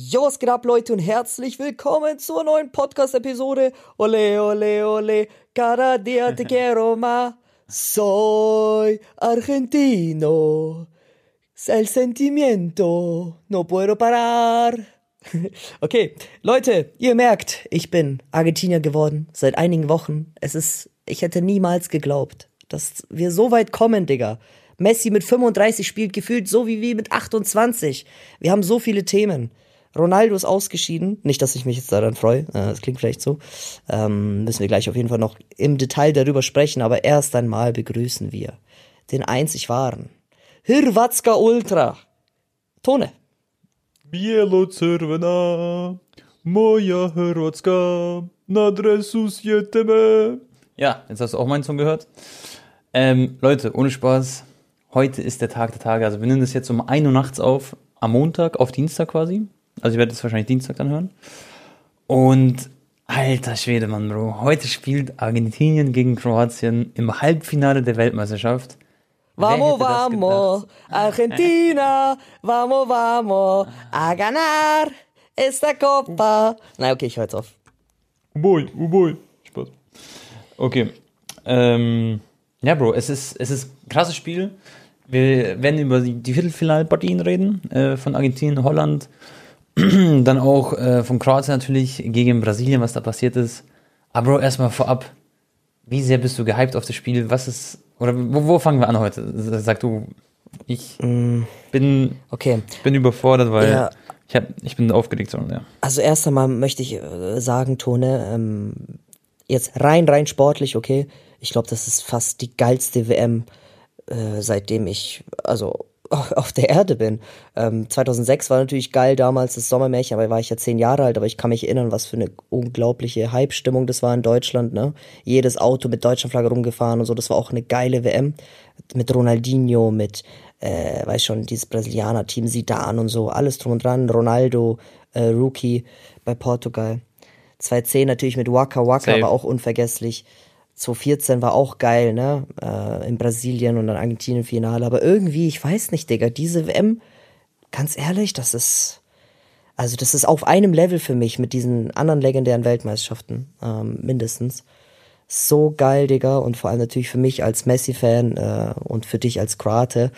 Jo, was geht ab, Leute, und herzlich willkommen zur neuen Podcast-Episode. Ole, ole, ole, cada dia te quiero más. Soy argentino. El sentimiento, no puedo parar. Okay, Leute, ihr merkt, ich bin Argentinier geworden seit einigen Wochen. Es ist, ich hätte niemals geglaubt, dass wir so weit kommen, Digga. Messi mit 35 spielt gefühlt so wie wir mit 28. Wir haben so viele Themen. Ronaldo ist ausgeschieden. Nicht, dass ich mich jetzt daran freue. Äh, das klingt vielleicht so. Ähm, müssen wir gleich auf jeden Fall noch im Detail darüber sprechen. Aber erst einmal begrüßen wir den einzig wahren Hirvatska Ultra. Tone. Bielo Crvena, moja Hrvatska, na dresu sjeteme. Ja, jetzt hast du auch meinen Song gehört. Ähm, Leute, ohne Spaß, heute ist der Tag der Tage. Also wir nehmen das jetzt um 1 Uhr nachts auf, am Montag, auf Dienstag quasi. Also ich werde das wahrscheinlich Dienstag dann hören. Und alter Schwede, Mann, Bro. Heute spielt Argentinien gegen Kroatien im Halbfinale der Weltmeisterschaft. Vamos, vamos, Argentina, vamos, vamos, a ganar esta Copa. Na, okay, ich höre jetzt auf. Oh oh boy. Spaß. Okay. Ähm, ja, Bro, es ist, es ist ein krasses Spiel. Wir werden über die, die Viertelfinalpartien reden, äh, von Argentinien, Holland, dann auch äh, von Kroatien natürlich gegen Brasilien, was da passiert ist. Aber Bro, erstmal vorab, wie sehr bist du gehypt auf das Spiel? Was ist, oder wo, wo fangen wir an heute? Sag du, ich Mm, bin, Okay, bin überfordert, weil Ja. ich, hab, ich bin aufgeregt. So, ja. also erst einmal möchte ich äh, sagen, Tone, ähm, jetzt rein, rein sportlich, okay. Ich glaube, das ist fast die geilste WM, äh, seitdem ich, also auf der Erde bin. Ähm, 2006 war natürlich geil damals das Sommermärchen, aber da war ich ja zehn Jahre alt, aber ich kann mich erinnern, was für eine unglaubliche Hype-Stimmung das war in Deutschland, ne? Jedes Auto mit Deutschlandflagge rumgefahren und so, das war auch eine geile WM. Mit Ronaldinho, mit, äh, weiß schon, dieses Brasilianer-Team Zidane und so, alles drum und dran, Ronaldo, äh, Rookie bei Portugal. 2010 natürlich mit Waka Waka, Safe. war auch unvergesslich. 2014 war auch geil, ne? Äh, in Brasilien und dann Argentinien Finale. Aber irgendwie, ich weiß nicht, Digga, diese WM, ganz ehrlich, das ist, also das ist auf einem Level für mich mit diesen anderen legendären Weltmeisterschaften, ähm, mindestens. So geil, Digga. Und vor allem natürlich für mich als Messi-Fan äh, und für dich als Kroate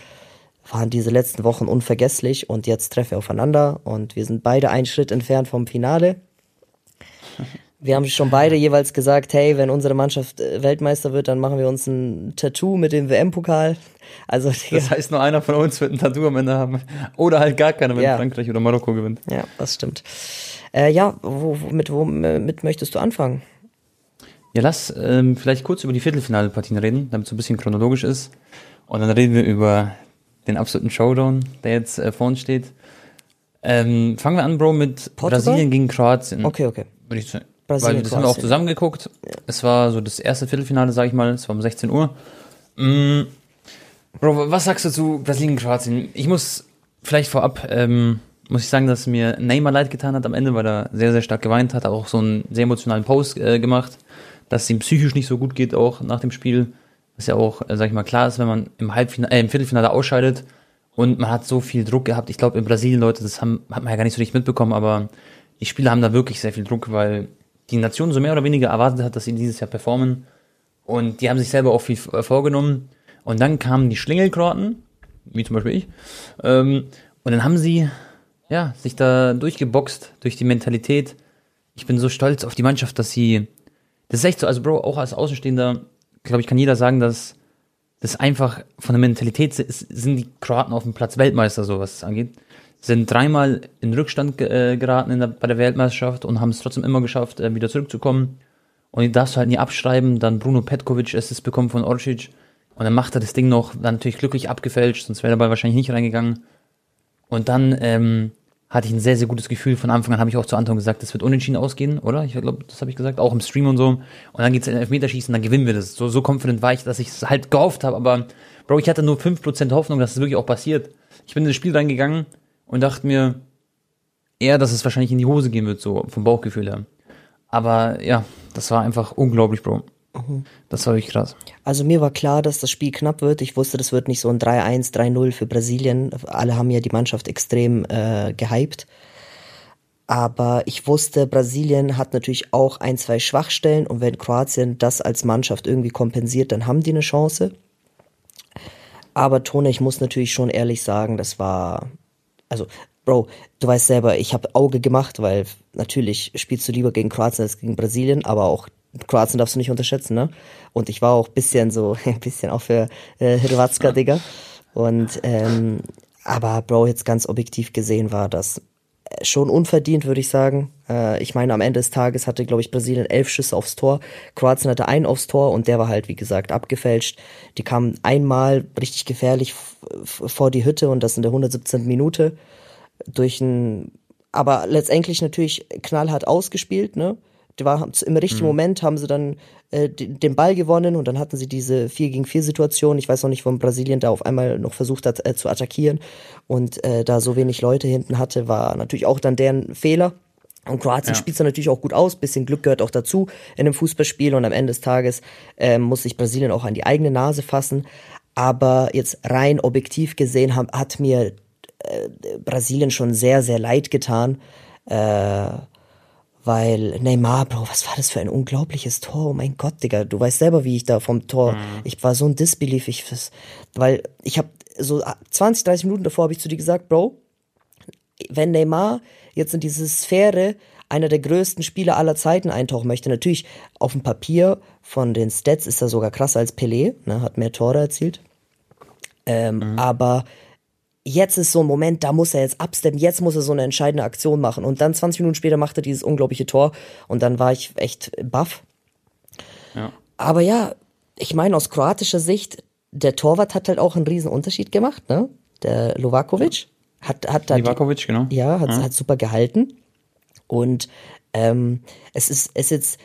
waren diese letzten Wochen unvergesslich und jetzt treffen wir aufeinander und wir sind beide einen Schritt entfernt vom Finale. Wir haben schon beide jeweils gesagt, hey, wenn unsere Mannschaft äh, Weltmeister wird, dann machen wir uns ein Tattoo mit dem WM-Pokal. Also, Digga, Das heißt, nur einer von uns wird ein Tattoo am Ende haben. Oder halt gar keiner, wenn Ja. Frankreich oder Marokko gewinnt. ja, das stimmt. Äh, ja, wo, wo, mit womit möchtest du anfangen? Ja, lass ähm, vielleicht kurz über die Viertelfinalpartien reden, damit es so ein bisschen chronologisch ist. Und dann reden wir über den absoluten Showdown, der jetzt äh, vor uns steht. Ähm, fangen wir an, Bro, mit Portugal? Brasilien gegen Kroatien. Okay, okay. Würde ich sagen. Brasilien, Weil das haben wir auch zusammen geguckt. Es war so das erste Viertelfinale, sag ich mal. Es war um 16 Uhr. Mm, Bro, was sagst du zu Brasilien, Kroatien? Ich muss vielleicht vorab, ähm, muss ich sagen, dass mir Neymar leid getan hat am Ende, weil er sehr, sehr stark geweint hat. Auch so einen sehr emotionalen Post äh, gemacht, dass es ihm psychisch nicht so gut geht, auch nach dem Spiel. Was ja auch, äh, sag ich mal, klar ist, wenn man im Halbfinale, äh, im Viertelfinale ausscheidet und man hat so viel Druck gehabt. Ich glaube, in Brasilien, Leute, das haben, hat man ja gar nicht so richtig mitbekommen, aber die Spieler haben da wirklich sehr viel Druck, weil die Nation so mehr oder weniger erwartet hat, dass sie dieses Jahr performen. Und die haben sich selber auch viel äh, vorgenommen. Und dann kamen die Schlingelkroaten, wie zum Beispiel ich. Ähm, und dann haben sie, ja, sich da durchgeboxt durch die Mentalität. Ich bin so stolz auf die Mannschaft, dass sie, das ist echt so, also Bro, auch als Außenstehender, glaube ich, kann jeder sagen, dass das einfach von der Mentalität ist, sind die Kroaten auf dem Platz Weltmeister, so was es angeht. Sind dreimal in Rückstand äh, geraten in der, bei der Weltmeisterschaft und haben es trotzdem immer geschafft, äh, wieder zurückzukommen. Und die darfst du halt nie abschreiben. Dann Bruno Petkovic Assist bekommen von Orcic. Und dann macht er das Ding noch, dann natürlich glücklich abgefälscht, sonst wäre der Ball wahrscheinlich nicht reingegangen. Und dann ähm, hatte ich ein sehr, sehr gutes Gefühl. Von Anfang an habe ich auch zu Anton gesagt, das wird unentschieden ausgehen, oder? Ich glaube, das habe ich gesagt, auch im Stream und so. Und dann geht's in Elfmeterschießen, dann gewinnen wir das. So, so confident war ich, dass ich es halt gehofft habe. Aber, Bro, ich hatte nur 5% Hoffnung, dass es wirklich auch passiert. Ich bin in das Spiel reingegangen und dachte mir eher, dass es wahrscheinlich in die Hose gehen wird, so vom Bauchgefühl her. Aber ja, das war einfach unglaublich, Bro. Das war wirklich krass. Also mir war klar, dass das Spiel knapp wird. Ich wusste, das wird nicht so ein 3-1, 3-0 für Brasilien. Alle haben ja die Mannschaft extrem äh, gehypt. Aber ich wusste, Brasilien hat natürlich auch ein, zwei Schwachstellen und wenn Kroatien das als Mannschaft irgendwie kompensiert, dann haben die eine Chance. Aber Tone, ich muss natürlich schon ehrlich sagen, das war, also, Bro, du weißt selber, ich habe Auge gemacht, weil natürlich spielst du lieber gegen Kroatien als gegen Brasilien, aber auch Kroatien darfst du nicht unterschätzen, ne? Und ich war auch bisschen so, ein bisschen auch für äh, Hrvatska, Digga. Und ähm, aber Bro, jetzt ganz objektiv gesehen war das schon unverdient, würde ich sagen. Äh, ich meine, am Ende des Tages hatte, glaube ich, Brasilien elf Schüsse aufs Tor. Kroatien hatte einen aufs Tor und der war halt, wie gesagt, abgefälscht. Die kamen einmal richtig gefährlich vor die Hütte und das in der 117. Minute durch ein, aber letztendlich natürlich knallhart ausgespielt, ne? Die war, Im richtigen mhm. Moment haben sie dann äh, den Ball gewonnen und dann hatten sie diese 4 gegen 4 Situation. Ich weiß noch nicht, warum Brasilien da auf einmal noch versucht hat äh, zu attackieren und äh, da so wenig Leute hinten hatte, war natürlich auch dann deren Fehler. Und Kroatien ja. spielt es natürlich auch gut aus, bisschen Glück gehört auch dazu in einem Fußballspiel und am Ende des Tages äh, muss sich Brasilien auch an die eigene Nase fassen. Aber jetzt rein objektiv gesehen hat, hat mir äh, Brasilien schon sehr, sehr leid getan. Äh, weil Neymar, Bro, was war das für ein unglaubliches Tor? Oh mein Gott, Digga, du weißt selber, wie ich da vom Tor, mhm. ich war so ein Disbelief, ich, weil ich habe so 20, 30 Minuten davor habe ich zu dir gesagt, Bro, wenn Neymar jetzt in diese Sphäre einer der größten Spieler aller Zeiten eintauchen möchte, natürlich auf dem Papier von den Stats ist er sogar krasser als Pelé, ne, hat mehr Tore erzielt, ähm, mhm. aber jetzt ist so ein Moment, da muss er jetzt absteppen, jetzt muss er so eine entscheidende Aktion machen. Und dann 20 Minuten später macht er dieses unglaubliche Tor und dann war ich echt baff. Ja. Aber ja, ich meine, aus kroatischer Sicht, der Torwart hat halt auch einen riesen Unterschied gemacht, ne? Der Lovakovic. Hat, hat da. Livakovic, genau. Ja, hat, ja. hat super gehalten. Und ähm, es ist, es ist jetzt,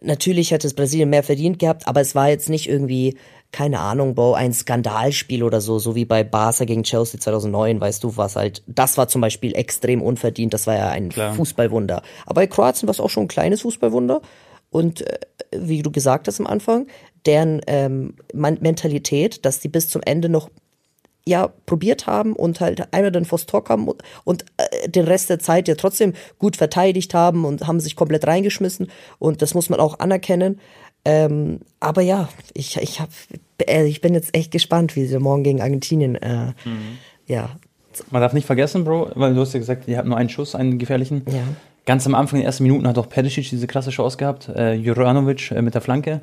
natürlich hat es Brasilien mehr verdient gehabt, aber es war jetzt nicht irgendwie keine Ahnung, Bro, ein Skandalspiel oder so, so wie bei Barca gegen Chelsea 2009, weißt du, was halt, das war zum Beispiel extrem unverdient, das war ja ein Klar. Fußballwunder. Aber bei Kroatien war es auch schon ein kleines Fußballwunder und äh, wie du gesagt hast am Anfang, deren ähm, Mentalität, dass die bis zum Ende noch ja probiert haben und halt einmal dann vors Tor kamen und, und äh, den Rest der Zeit ja trotzdem gut verteidigt haben und haben sich komplett reingeschmissen und das muss man auch anerkennen. Ähm, aber ja, ich, ich, hab, äh, ich bin jetzt echt gespannt, wie sie morgen gegen Argentinien, äh, mhm. ja. Man darf nicht vergessen, Bro, weil du hast ja gesagt, die hatten nur einen Schuss, einen gefährlichen. Ja. Ganz am Anfang, in den ersten Minuten, hat auch Perisic diese krasse Chance gehabt, äh, Juranovic äh, mit der Flanke.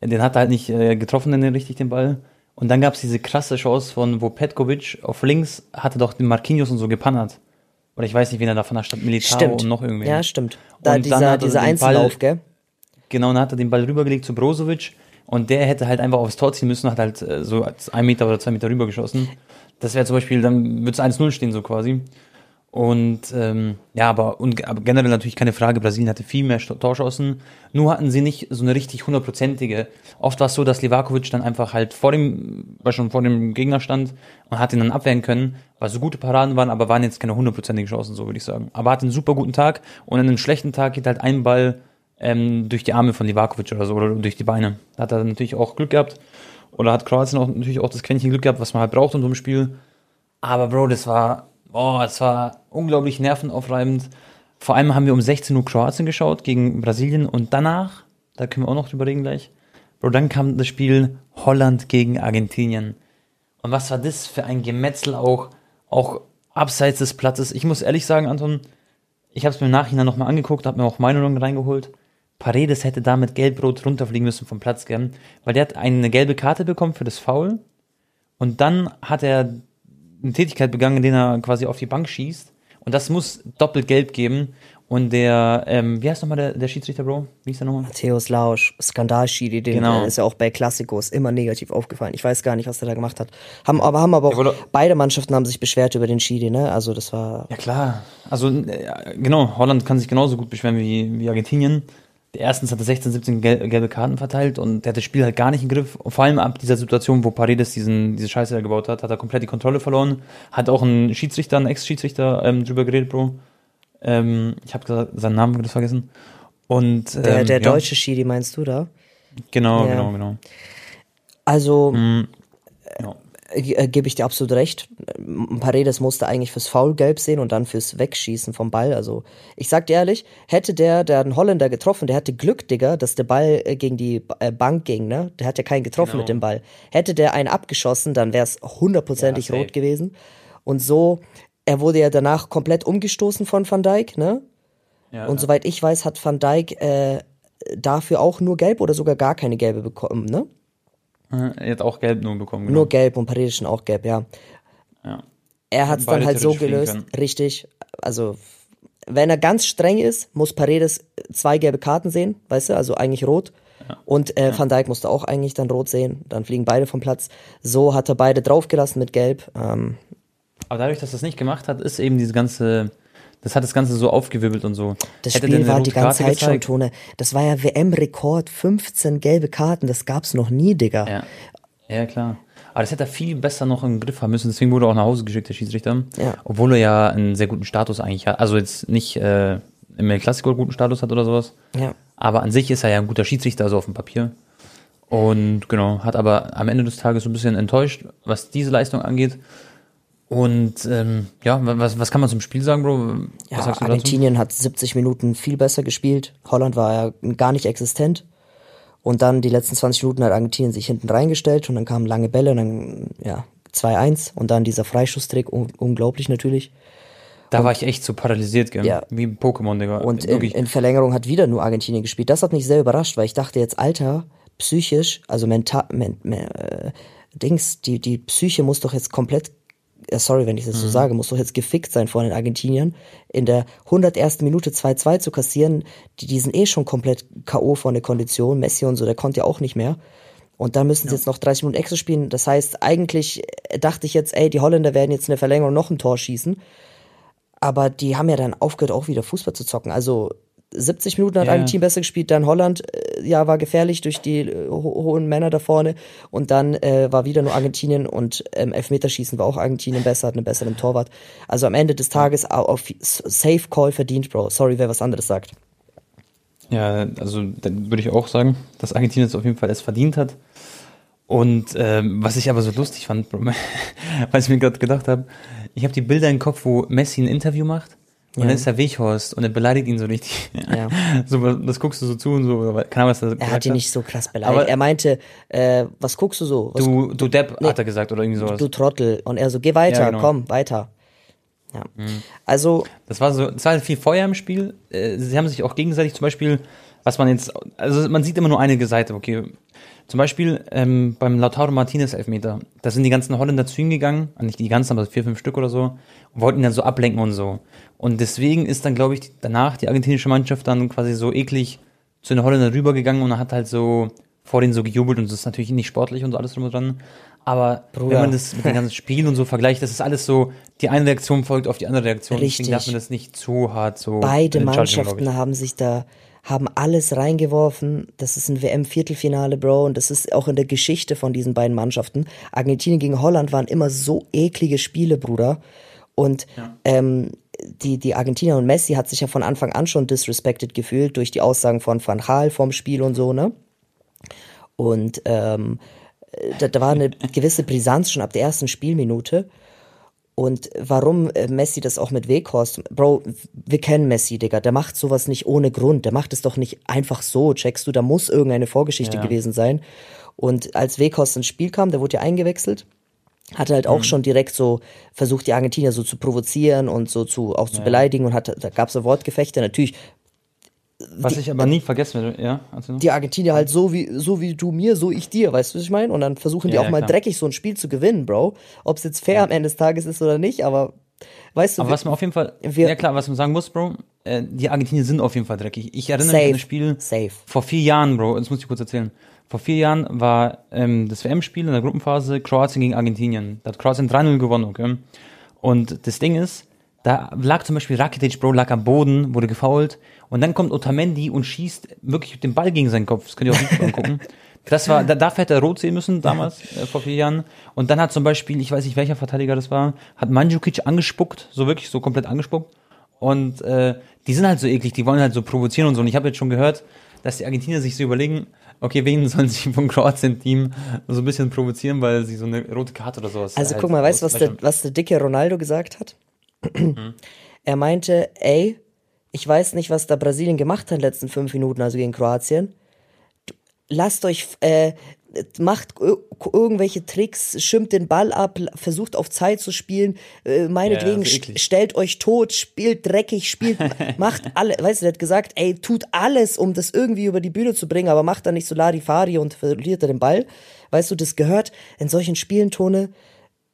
Den hat er halt nicht äh, getroffen, den richtig den Ball. Und dann gab es diese krasse Chance von, wo Petkovic auf links hatte doch den Marquinhos und so gepannert. Oder ich weiß nicht, wen er da von der Stadt Militao stimmt. und noch irgendwie. Ja, stimmt. Da und dieser, dieser Einzellauf, gell? Genau, dann hat er den Ball rübergelegt zu Brozovic und der hätte halt einfach aufs Tor ziehen müssen, hat halt äh, so ein Meter oder zwei Meter rüber geschossen. Das wäre zum Beispiel, dann würde es 1-0 stehen, so quasi. Und ähm, ja, aber, und, aber generell natürlich keine Frage, Brasilien hatte viel mehr Torschancen, nur hatten sie nicht so eine richtig hundertprozentige. Oft war es so, dass Livakovic dann einfach halt vor dem, war schon vor dem Gegner stand und hat ihn dann abwehren können, weil so gute Paraden waren, aber waren jetzt keine hundertprozentigen Chancen, so würde ich sagen. Aber hat einen super guten Tag und an einem schlechten Tag geht halt ein Ball ähm, durch die Arme von Livakovic oder so oder durch die Beine. Da hat er natürlich auch Glück gehabt. Oder hat Kroatien auch natürlich auch das Quäntchen Glück gehabt, was man halt braucht in so einem Spiel. Aber Bro, das war, oh, das war unglaublich nervenaufreibend. Vor allem haben wir um 16 Uhr Kroatien geschaut gegen Brasilien und danach, da können wir auch noch drüber reden gleich, Bro, dann kam das Spiel Holland gegen Argentinien. Und was war das für ein Gemetzel auch, auch abseits des Platzes. Ich muss ehrlich sagen, Anton, ich habe es mir im Nachhinein nochmal angeguckt, habe mir auch Meinungen reingeholt. Paredes hätte da mit Gelbrot runterfliegen müssen vom Platz, gell? weil der hat eine gelbe Karte bekommen für das Foul und dann hat er eine Tätigkeit begangen, in der er quasi auf die Bank schießt und das muss doppelt gelb geben und der, ähm, wie heißt nochmal der, der Schiedsrichter, Bro? Wie ist der nochmal? Matthäus Lausch, Skandalschiri, den genau. ist ja auch bei Klassikos immer negativ aufgefallen. Ich weiß gar nicht, was der da gemacht hat. Haben aber, haben aber auch, beide Mannschaften haben sich beschwert über den Schiri, ne? Also das war. Ja klar. Also, äh, genau, Holland kann sich genauso gut beschweren wie, wie Argentinien. Erstens hatte 16, 17 gelbe Karten verteilt und der hat das Spiel halt gar nicht im Griff. Vor allem ab dieser Situation, wo Paredes diesen, diese Scheiße da gebaut hat, hat er komplett die Kontrolle verloren. Hat auch ein Schiedsrichter, ein Ex-Schiedsrichter ähm, drüber geredet, Bro ähm, ich habe seinen Namen das vergessen. Und, ähm, der, der deutsche ja. Schiri meinst du da? Genau, ja. genau, genau. Also, mm, genau. Äh, gebe ich dir absolut recht. Paredes musste eigentlich fürs Foul gelb sehen und dann fürs Wegschießen vom Ball. Also ich sag dir ehrlich, hätte der, der einen Holländer getroffen, der hatte Glück, Digga, dass der Ball äh, gegen die äh, Bank ging, ne? Der hat ja keinen getroffen Genau. mit dem Ball. Hätte der einen abgeschossen, dann wäre es hundertprozentig Ja, rot gewesen. Und so, er wurde ja danach komplett umgestoßen von Van Dijk, ne? Ja, Und soweit ich weiß, hat Van Dijk äh, dafür auch nur gelb oder sogar gar keine gelbe bekommen, ne? Er hat auch gelb nur bekommen. Genau. Nur gelb und Paredes schon auch gelb, ja. Ja. Er hat es dann halt so gelöst, richtig. Also, wenn er ganz streng ist, muss Paredes zwei gelbe Karten sehen, weißt du, also eigentlich rot. Und äh, Van Dijk musste auch eigentlich dann rot sehen, dann fliegen beide vom Platz. So hat er beide draufgelassen mit gelb. Ähm, Aber dadurch, dass er das nicht gemacht hat, ist eben diese ganze, das hat das Ganze so aufgewirbelt und so. das Hätte Spiel war die ganze Karte Zeit schon, gezeigt- Tone. Das war ja WM-Rekord, 15 gelbe Karten, das gab's noch nie, Digga. Ja. ja, klar. Aber das hätte er viel besser noch im Griff haben müssen, deswegen wurde er auch nach Hause geschickt, der Schiedsrichter. Ja. Obwohl er ja einen sehr guten Status eigentlich hat. Also jetzt nicht äh, im El Clasico guten Status hat oder sowas. Ja. Aber an sich ist er ja ein guter Schiedsrichter, also auf dem Papier. Und genau, hat aber am Ende des Tages so ein bisschen enttäuscht, was diese Leistung angeht. Und ähm, ja, was, was kann man zum Spiel sagen, Bro? Ja? Argentinien hat 70 Minuten viel besser gespielt. Holland war ja gar nicht existent. Und dann die letzten 20 Minuten hat Argentinien sich hinten reingestellt und dann kamen lange Bälle und dann, ja, 2-1 und dann dieser Freischusstrick, un unglaublich natürlich. Da war ich echt so paralysiert, gell? Ja. Wie ein Pokémon, Digga. Und in, in Verlängerung hat wieder nur Argentinien gespielt. Das hat mich sehr überrascht, weil ich dachte jetzt, Alter, psychisch, also mental, men, men, äh, Dings, die, die Psyche muss doch jetzt komplett, sorry, wenn ich das so sage, muss doch jetzt gefickt sein von den Argentiniern. In der 101. Minute 2-2 zu kassieren, die, die sind eh schon komplett K.O. von der Kondition. Messi und so, der konnte ja auch nicht mehr. Und dann müssen sie jetzt noch 30 Minuten extra spielen. Das heißt, eigentlich äh, dachte ich jetzt, ey, die Holländer werden jetzt in der Verlängerung noch ein Tor schießen. Aber die haben ja dann aufgehört, auch wieder Fußball zu zocken. Also 70 Minuten hat Ja. Argentinien besser gespielt, dann Holland, äh, ja, war gefährlich durch die äh, ho hohen Männer da vorne. Und dann äh, war wieder nur Argentinien und ähm, Elfmeterschießen war auch Argentinien besser, hat einen besseren Torwart. Also am Ende des Tages au- auf Safe Call verdient, Bro. Sorry, wer was anderes sagt. Ja, also dann würde ich auch sagen, dass Argentinien es auf jeden Fall es verdient hat. Und ähm, was ich aber so lustig fand, was ich mir gerade gedacht habe, ich habe die Bilder im Kopf, wo Messi ein Interview macht und Ja. dann ist der Weghorst und er beleidigt ihn so richtig. Ja. so, das guckst du so zu und so, keine Ahnung, was er Er hat ihn nicht so krass beleidigt. Aber- er meinte, äh, was guckst du so? Was, Du, du Depp, hat er gesagt, oder irgendwie sowas. du Trottel. Und er so, geh weiter, Ja, genau. komm, weiter. Ja. Mhm. Also, Das war so, es war viel Feuer im Spiel. Äh, Sie haben sich auch gegenseitig zum Beispiel, was man jetzt, also man sieht immer nur eine Seite, okay. Zum Beispiel ähm, beim Lautaro Martinez Elfmeter, da sind die ganzen Holländer zu ihm gegangen, ah, nicht die ganzen, aber vier, fünf Stück oder so, und wollten ihn dann so ablenken und so. Und deswegen ist dann, glaube ich, danach die argentinische Mannschaft dann quasi so eklig zu den Holländern rübergegangen und hat halt so vor denen so gejubelt und das ist natürlich nicht sportlich und so alles drum und dran. Aber Bruder. wenn man das mit dem ganzen Spiel und so vergleicht, das ist alles so, die eine Reaktion folgt auf die andere Reaktion. Richtig. Deswegen darf man das nicht zu hart so. beide Mannschaften haben sich da, haben alles reingeworfen. Das ist ein WM-Viertelfinale, Bro, und das ist auch in der Geschichte von diesen beiden Mannschaften. Argentinien gegen Holland waren immer so eklige Spiele, Bruder. Und ähm, die, die Argentinier und Messi hat sich ja von Anfang an schon disrespected gefühlt durch die Aussagen von Van Gaal vorm Spiel und so, ne? Und ähm, da, da war eine gewisse Brisanz schon ab der ersten Spielminute. Und warum äh, Messi das auch mit Weghorst, Bro, wir kennen Messi, Digga, der macht sowas nicht ohne Grund, der macht es doch nicht einfach so, checkst du, da muss irgendeine Vorgeschichte Ja. gewesen sein. Und als Weghorst ins Spiel kam, der wurde ja eingewechselt, hat er halt Mhm. auch schon direkt so versucht, die Argentinier so zu provozieren und so zu, auch zu beleidigen und hat, da gab's so Wortgefechte, natürlich, Was ich aber nie vergessen werde, ja? Also, die Argentinier halt so wie, so wie du mir, so ich dir, weißt du, was ich meine? Und dann versuchen die Ja, auch ja, mal klar. dreckig so ein Spiel zu gewinnen, Bro. Ob es jetzt fair am Ende des Tages ist oder nicht, aber weißt du, aber was man auf jeden Fall, wir- ja klar, was man sagen muss, Bro, äh, die Argentinier sind auf jeden Fall dreckig. Ich erinnere mich Safe. an das Spiel Safe. vor vier Jahren, Bro, das muss ich kurz erzählen. Vor vier Jahren war ähm, das WM-Spiel in der Gruppenphase Kroatien gegen Argentinien. Da hat Kroatien 3-0 gewonnen, okay? Und das Ding ist, da lag zum Beispiel Rakitic, Bro, lag am Boden, wurde gefoult. Und dann kommt Otamendi und schießt wirklich mit dem Ball gegen seinen Kopf. Das könnt ihr auch nicht angucken. Das war, da, dafür hätte er rot sehen müssen, damals, äh, vor vier Jahren. Und dann hat zum Beispiel, ich weiß nicht, welcher Verteidiger das war, hat Mandzukic angespuckt, so wirklich, so komplett angespuckt. Und äh, die sind halt so eklig, die wollen halt so provozieren und so. Und ich habe jetzt schon gehört, dass die Argentinier sich so überlegen, okay, wen sollen sie vom Kroatien-Team so ein bisschen provozieren, weil sie so eine rote Karte oder sowas Also halt guck mal, weißt du, was der, was der dicke Ronaldo gesagt hat? Mhm. Er meinte, ey, ich weiß nicht, was da Brasilien gemacht hat in den letzten fünf Minuten, also gegen Kroatien. Lasst euch, äh, macht ir- irgendwelche Tricks, schirmt den Ball ab, versucht auf Zeit zu spielen, äh, meinetwegen Ja, stellt euch tot, spielt dreckig, spielt, macht alle, weißt du, der hat gesagt, ey, tut alles, um das irgendwie über die Bühne zu bringen, aber macht dann nicht so Larifari und verliert er den Ball. Weißt du, das gehört in solchen Spielen, Tone,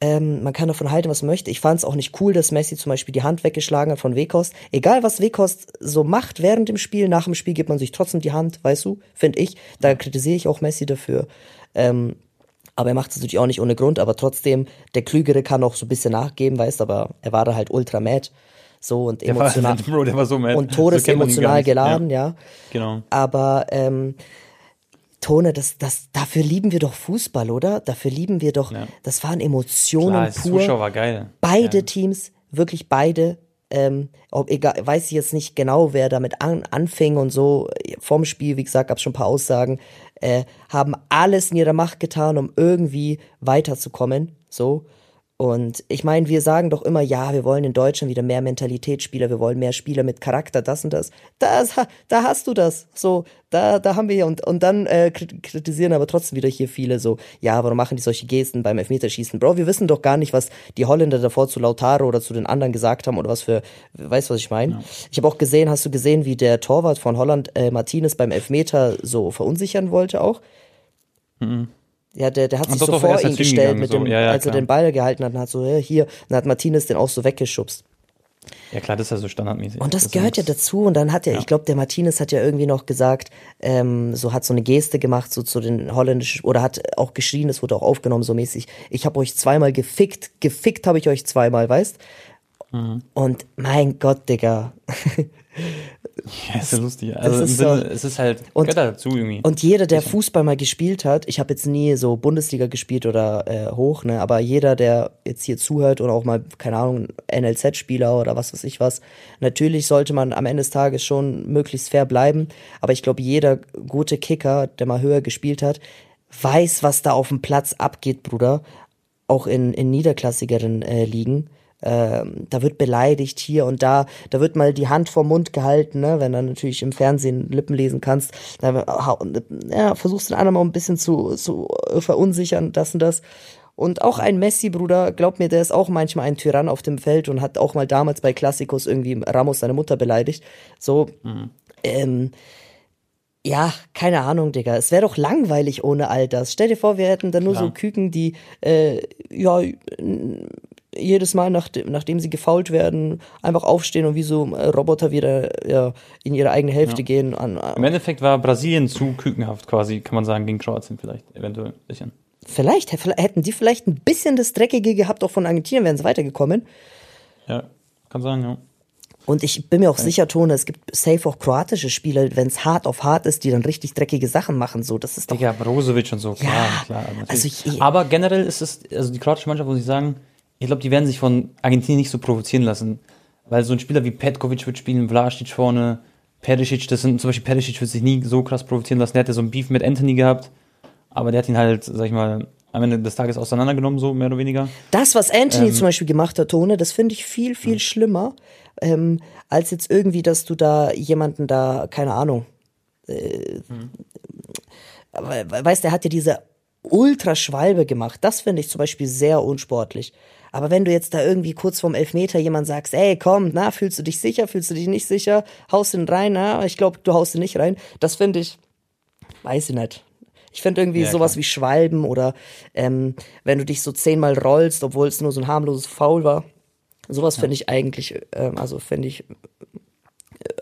ähm, man kann davon halten, was man möchte. Ich fand es auch nicht cool, dass Messi zum Beispiel die Hand weggeschlagen hat von Wekost. Egal, was Wekost so macht während dem Spiel, nach dem Spiel gibt man sich trotzdem die Hand, weißt du, finde ich. Da kritisiere ich auch Messi dafür. Ähm, aber er macht es natürlich auch nicht ohne Grund, aber trotzdem, der Klügere kann auch so ein bisschen nachgeben, weißt du, aber er war da halt ultra mad. So und Der war, emotional. Bro, der war so mad. und So todesemotional nicht. geladen, ja. Genau. Aber ähm, Tone, das, das, dafür lieben wir doch Fußball, oder? Dafür lieben wir doch, Ja. das waren Emotionen Klar, pur. Zuschauer war geil. Beide Ja. Teams, wirklich beide. Ähm, ob, egal, weiß ich jetzt nicht genau, wer damit an, anfing und so. Vorm Spiel, wie gesagt, gab es schon ein paar Aussagen. Äh, haben alles in ihrer Macht getan, um irgendwie weiterzukommen. So. Und ich meine, wir sagen doch immer, ja, wir wollen in Deutschland wieder mehr Mentalitätsspieler, wir wollen mehr Spieler mit Charakter, das und das. Da, da hast du das. So, da, da haben wir ja. Und, und dann äh, krit- kritisieren aber trotzdem wieder hier viele so, ja, warum machen die solche Gesten beim Elfmeterschießen? Bro, wir wissen doch gar nicht, was die Holländer davor zu Lautaro oder zu den anderen gesagt haben oder was für, weißt du, was ich meine? Ich habe auch gesehen, hast du gesehen, wie der Torwart von Holland, äh, Martinez, beim Elfmeter so verunsichern wollte auch? Ja, der, der hat sich so vor er ihn gestellt, mit so. dem, Ja, ja, als er klar. den Ball gehalten hat und hat so, ja, hier, und dann hat Martinez den auch so weggeschubst. Ja, klar, das ist ja so standardmäßig. Und das ist gehört ja dazu. Und dann hat er, Ja. ich glaube, der Martinez hat ja irgendwie noch gesagt, ähm, so hat so eine Geste gemacht, so zu den holländischen, oder hat auch geschrien, das wurde auch aufgenommen, so mäßig. Ich habe euch zweimal gefickt, gefickt habe ich euch zweimal, weißt? Mhm. Und mein Gott, Digga. Ja, ist ja lustig. Also im Sinne, so- es ist halt, Und- dazu irgendwie. Und jeder, der Fußball mal gespielt hat, ich habe jetzt nie so Bundesliga gespielt oder äh, hoch, ne, aber jeder, der jetzt hier zuhört oder auch mal, keine Ahnung, NLZ-Spieler oder was weiß ich was, natürlich sollte man am Ende des Tages schon möglichst fair bleiben, aber ich glaube, jeder gute Kicker, der mal höher gespielt hat, weiß, was da auf dem Platz abgeht, Bruder, auch in, in niederklassigeren äh, Ligen. Ähm, da wird beleidigt hier und da, da wird mal die Hand vor Mund gehalten, ne? wenn du natürlich im Fernsehen Lippen lesen kannst, da hau- ja, versuchst den anderen mal ein bisschen zu, zu verunsichern, das und das. Und auch ein Messi, Bruder, glaub mir, der ist auch manchmal ein Tyrann auf dem Feld und hat auch mal damals bei Klassikos irgendwie Ramos seine Mutter beleidigt. So, ähm, ja, keine Ahnung, Digga. Es wäre doch langweilig ohne all das. Stell dir vor, wir hätten da nur Klar. so Küken, die äh, ja jedes Mal, nachdem, nachdem sie gefault werden, einfach aufstehen und wie so äh, Roboter wieder ja, in ihre eigene Hälfte gehen. An, Im an, Endeffekt war Brasilien zu kükenhaft quasi, kann man sagen, gegen Kroatien vielleicht, eventuell ein bisschen. vielleicht hä- hätten die vielleicht ein bisschen das Dreckige gehabt, auch von Argentinien wären sie weitergekommen. Ja, kann sein, ja. Und ich bin mir auch sicher, Tone, es gibt safe auch kroatische Spieler, wenn es hart auf hart ist, die dann richtig dreckige Sachen machen. So, das ist doch Digga, Brozovic und so, klar, Ja, klar. natürlich. also ich- Aber generell ist es, also die kroatische Mannschaft, muss ich sagen, ich glaube, die werden sich von Argentinien nicht so provozieren lassen. Weil so ein Spieler wie Petkovic wird spielen, Vlasic vorne, Perisic, das sind zum Beispiel Perisic wird sich nie so krass provozieren lassen. Der hat ja so ein Beef mit Anthony gehabt, aber der hat ihn halt, sag ich mal, am Ende des Tages auseinandergenommen, so mehr oder weniger. Das, was Anthony zum Beispiel gemacht hat, Tone, das finde ich viel, viel schlimmer, ähm, als jetzt irgendwie, dass du da jemanden da, keine Ahnung, äh, we- weißt, der hat ja diese Ultraschwalbe gemacht. Das finde ich zum Beispiel sehr unsportlich. Aber wenn du jetzt da irgendwie kurz vorm Elfmeter jemand sagst, ey, komm, na, fühlst du dich sicher, fühlst du dich nicht sicher, haust ihn rein, na, ich glaube, du haust ihn nicht rein. Das finde ich, weiß ich nicht. Ich finde irgendwie Ja, sowas klar. wie Schwalben oder ähm, wenn du dich so zehnmal rollst, obwohl es nur so ein harmloses Foul war. Sowas finde ich eigentlich, ähm, also finde ich, äh,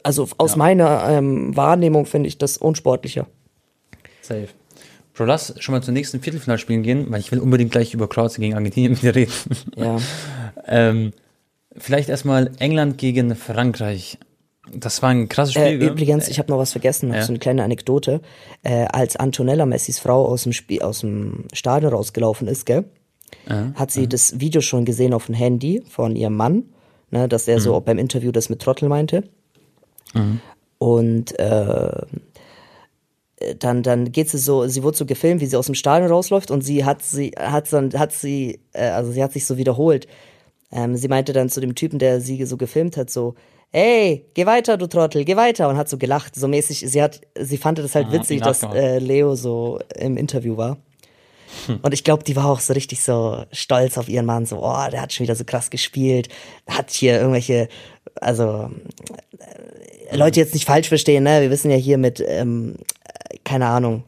also aus Ja. meiner ähm, Wahrnehmung finde ich das unsportlicher. Safe. Bro, lass schon mal zum nächsten Viertelfinalspielen gehen, weil ich will unbedingt gleich über Kroatien gegen Argentinien mit dir reden. Ja. ähm, vielleicht erstmal England gegen Frankreich. Das war ein krasses Äh, Spiel. gell? übrigens, ich habe noch was vergessen, Ja. so eine kleine Anekdote. Äh, als Antonella Messis Frau aus dem Spiel, aus dem Stadion rausgelaufen ist, gell, hat sie das Video schon gesehen auf dem Handy von ihrem Mann, ne, dass er so beim Interview das mit Trottel meinte. Und äh, äh, dann, dann geht sie so, sie wurde so gefilmt, wie sie aus dem Stadion rausläuft und sie hat sie, hat dann, hat sie, äh, also sie hat sich so wiederholt. Ähm, sie meinte dann zu dem Typen, der sie so gefilmt hat, so, ey, geh weiter, du Trottel, geh weiter und hat so gelacht, so mäßig, sie hat, sie fand das halt Ah, witzig, dass äh, Leo so im Interview war. Und ich glaube, die war auch so richtig so stolz auf ihren Mann, so, oh, der hat schon wieder so krass gespielt, hat hier irgendwelche, also äh, Leute jetzt nicht falsch verstehen, ne? Wir wissen ja hier mit, ähm, äh, keine Ahnung,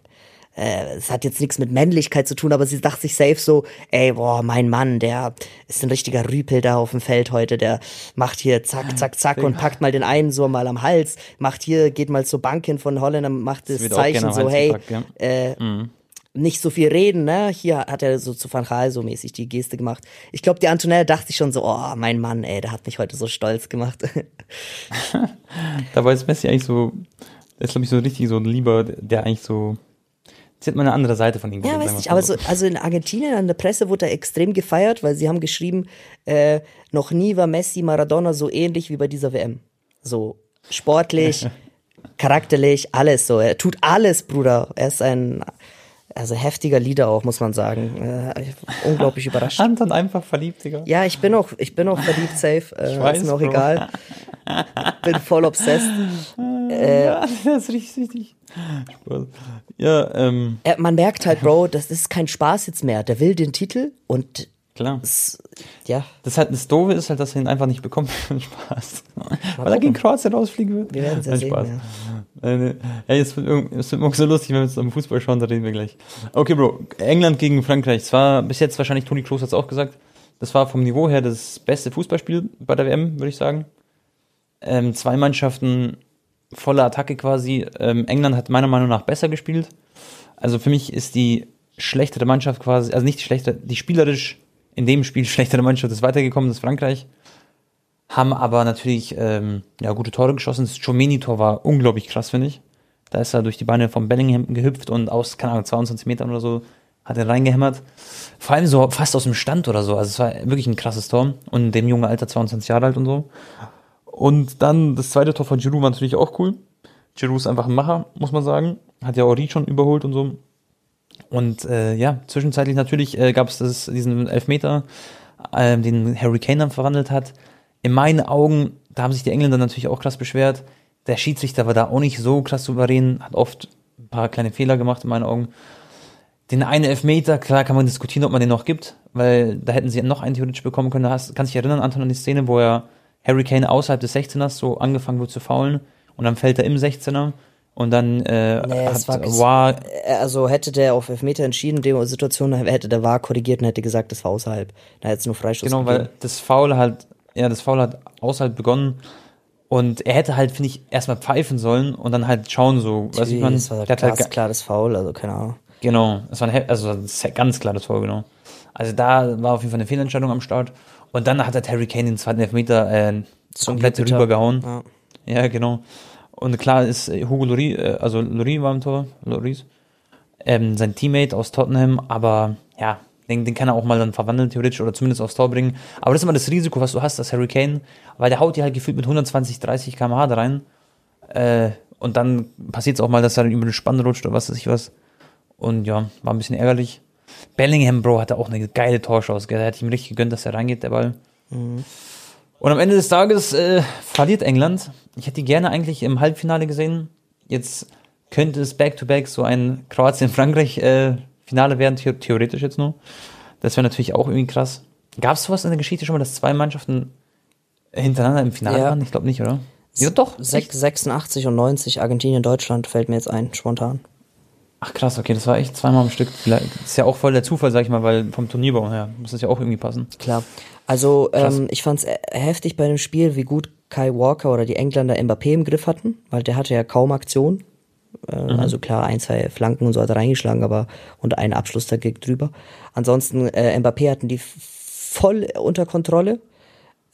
äh, es hat jetzt nichts mit Männlichkeit zu tun, aber sie dachte sich safe so, ey, boah, mein Mann, der ist ein richtiger Rüpel da auf dem Feld heute, der macht hier zack, zack, zack und packt mal den einen so mal am Hals, macht hier, geht mal zur Bank hin von Holländer, macht das auch Zeichen so, hey, gepackt, ja. äh, nicht so viel reden, ne? Hier hat er so zu Van Gaal so mäßig die Geste gemacht. Ich glaube, die Antonella dachte sich schon so, oh, mein Mann, ey, der hat mich heute so stolz gemacht. Dabei ist Messi eigentlich so, ist glaube ich so richtig so ein Lieber, der eigentlich so, jetzt hat man eine andere Seite von ihm Ja, weiß nicht, aber so, also in Argentinien an der Presse wurde er extrem gefeiert, weil sie haben geschrieben, äh, noch nie war Messi Maradona so ähnlich wie bei dieser WM. So sportlich, charakterlich, alles so. Er tut alles, Bruder. Er ist ein also heftiger Leader auch, muss man sagen. Äh, unglaublich überrascht. Anton einfach verliebt, Digga. Ja, ich bin auch, ich bin auch verliebt, safe. Äh, weiß, ist mir auch Bro. egal. Bin voll obsessed. Ja, das ist richtig, richtig. Spaß. Ja, ähm, man merkt halt, Bro, das ist kein Spaß jetzt mehr. Der will den Titel und klar. s- ja, Das halt das Doofe ist halt, dass er ihn einfach nicht bekommt für den Spaß. Weil er gegen Kroatien rausfliegen wird. wir werden es ja sehen. Spaß. Ja. Äh. Ey, es wird, irgend- es wird so lustig, wenn wir jetzt am Fußball schauen, da reden wir gleich. Okay, Bro. England gegen Frankreich. Es war bis jetzt wahrscheinlich, Toni Kroos hat es auch gesagt, das war vom Niveau her das beste Fußballspiel bei der WM, würde ich sagen. Ähm, zwei Mannschaften volle Attacke quasi. Ähm, England hat meiner Meinung nach besser gespielt. Also für mich ist die schlechtere Mannschaft quasi, also nicht die schlechtere, die spielerisch in dem Spiel schlechtere Mannschaft ist weitergekommen, das ist Frankreich. Haben aber natürlich ähm, ja, gute Tore geschossen. Das Chomeni-Tor war unglaublich krass, finde ich. Da ist er durch die Beine von Bellingham gehüpft und aus, keine Ahnung, 22 Metern oder so hat er reingehämmert. Vor allem so fast aus dem Stand oder so. Also es war wirklich ein krasses Tor. Und dem jungen Alter 22 Jahre alt und so. Und dann das zweite Tor von Giroud war natürlich auch cool. Giroud ist einfach ein Macher, muss man sagen. Hat ja Ori schon überholt und so. Und äh, ja, zwischenzeitlich natürlich äh, gab es diesen Elfmeter, äh, den Harry Kane dann verwandelt hat. In meinen Augen, da haben sich die Engländer natürlich auch krass beschwert. Der Schiedsrichter war da auch nicht so krass souverän, hat oft ein paar kleine Fehler gemacht in meinen Augen. Den einen Elfmeter, klar kann man diskutieren, ob man den noch gibt, weil da hätten sie noch einen theoretisch bekommen können. Du hast, kannst dich erinnern, Anton, an die Szene, wo er Harry Kane außerhalb des 16ers so angefangen wird zu faulen und dann fällt er im 16er und dann äh, Nee, hat war- war Äh, Also hätte der auf Elfmeter entschieden, der Situation hätte der VAR korrigiert und hätte gesagt, das war außerhalb. Da hätte es nur Freistoß Genau, gegeben. weil das Foul halt, ja, das Foul hat außerhalb begonnen. Und er hätte halt, finde ich, erstmal pfeifen sollen und dann halt schauen, so, weißt du, ich meine, das war der hat halt, klares Foul, also keine Ahnung. genau, es war ein, also das ist ganz klar das Foul, genau. Also da war auf jeden Fall eine Fehlentscheidung am Start. Und dann hat der Harry Kane den zweiten Elfmeter äh, komplett Jupiter. rübergehauen. Ja. Ja, genau. Und klar ist äh, Hugo Lloris, äh, also Lloris war im Tor, Lloris, ähm, sein Teammate aus Tottenham, aber ja, den, den kann er auch mal dann verwandeln, theoretisch, oder zumindest aufs Tor bringen. Aber das ist immer das Risiko, was du hast, das Harry Kane, weil der haut dir halt gefühlt mit 120, 30 km/h da rein. Äh, und dann passiert es auch mal, dass er dann über den Spann rutscht oder was weiß ich was. Und ja, war ein bisschen ärgerlich. Bellingham, Bro, hatte auch eine geile Torchance, gell? Der hat ihm richtig gegönnt, dass er reingeht, der Ball. Und am Ende des Tages äh, verliert England. Ich hätte die gerne eigentlich im Halbfinale gesehen. Jetzt könnte es back-to-back so ein Kroatien-Frankreich-Finale werden, the theoretisch jetzt nur. Das wäre natürlich auch irgendwie krass. Gab es sowas in der Geschichte schon mal, dass zwei Mannschaften hintereinander im Finale Ja. waren? Ich glaube nicht, oder? Ja, doch. Sech- 86 und 90, Argentinien, Deutschland, fällt mir jetzt ein, spontan. Ach krass, okay, das war echt zweimal am Stück. Vielleicht- ist ja auch voll der Zufall, sag ich mal, weil vom Turnierbau her muss das ja auch irgendwie passen. Klar. Also ähm, ich fand's äh, heftig bei dem Spiel, wie gut Kai Walker oder die Engländer Mbappé im Griff hatten, weil der hatte ja kaum Aktion. Äh, Also klar, ein, zwei Flanken und so hat er reingeschlagen, aber und einen Abschluss da ging drüber. Ansonsten, äh, Mbappé hatten die voll unter Kontrolle.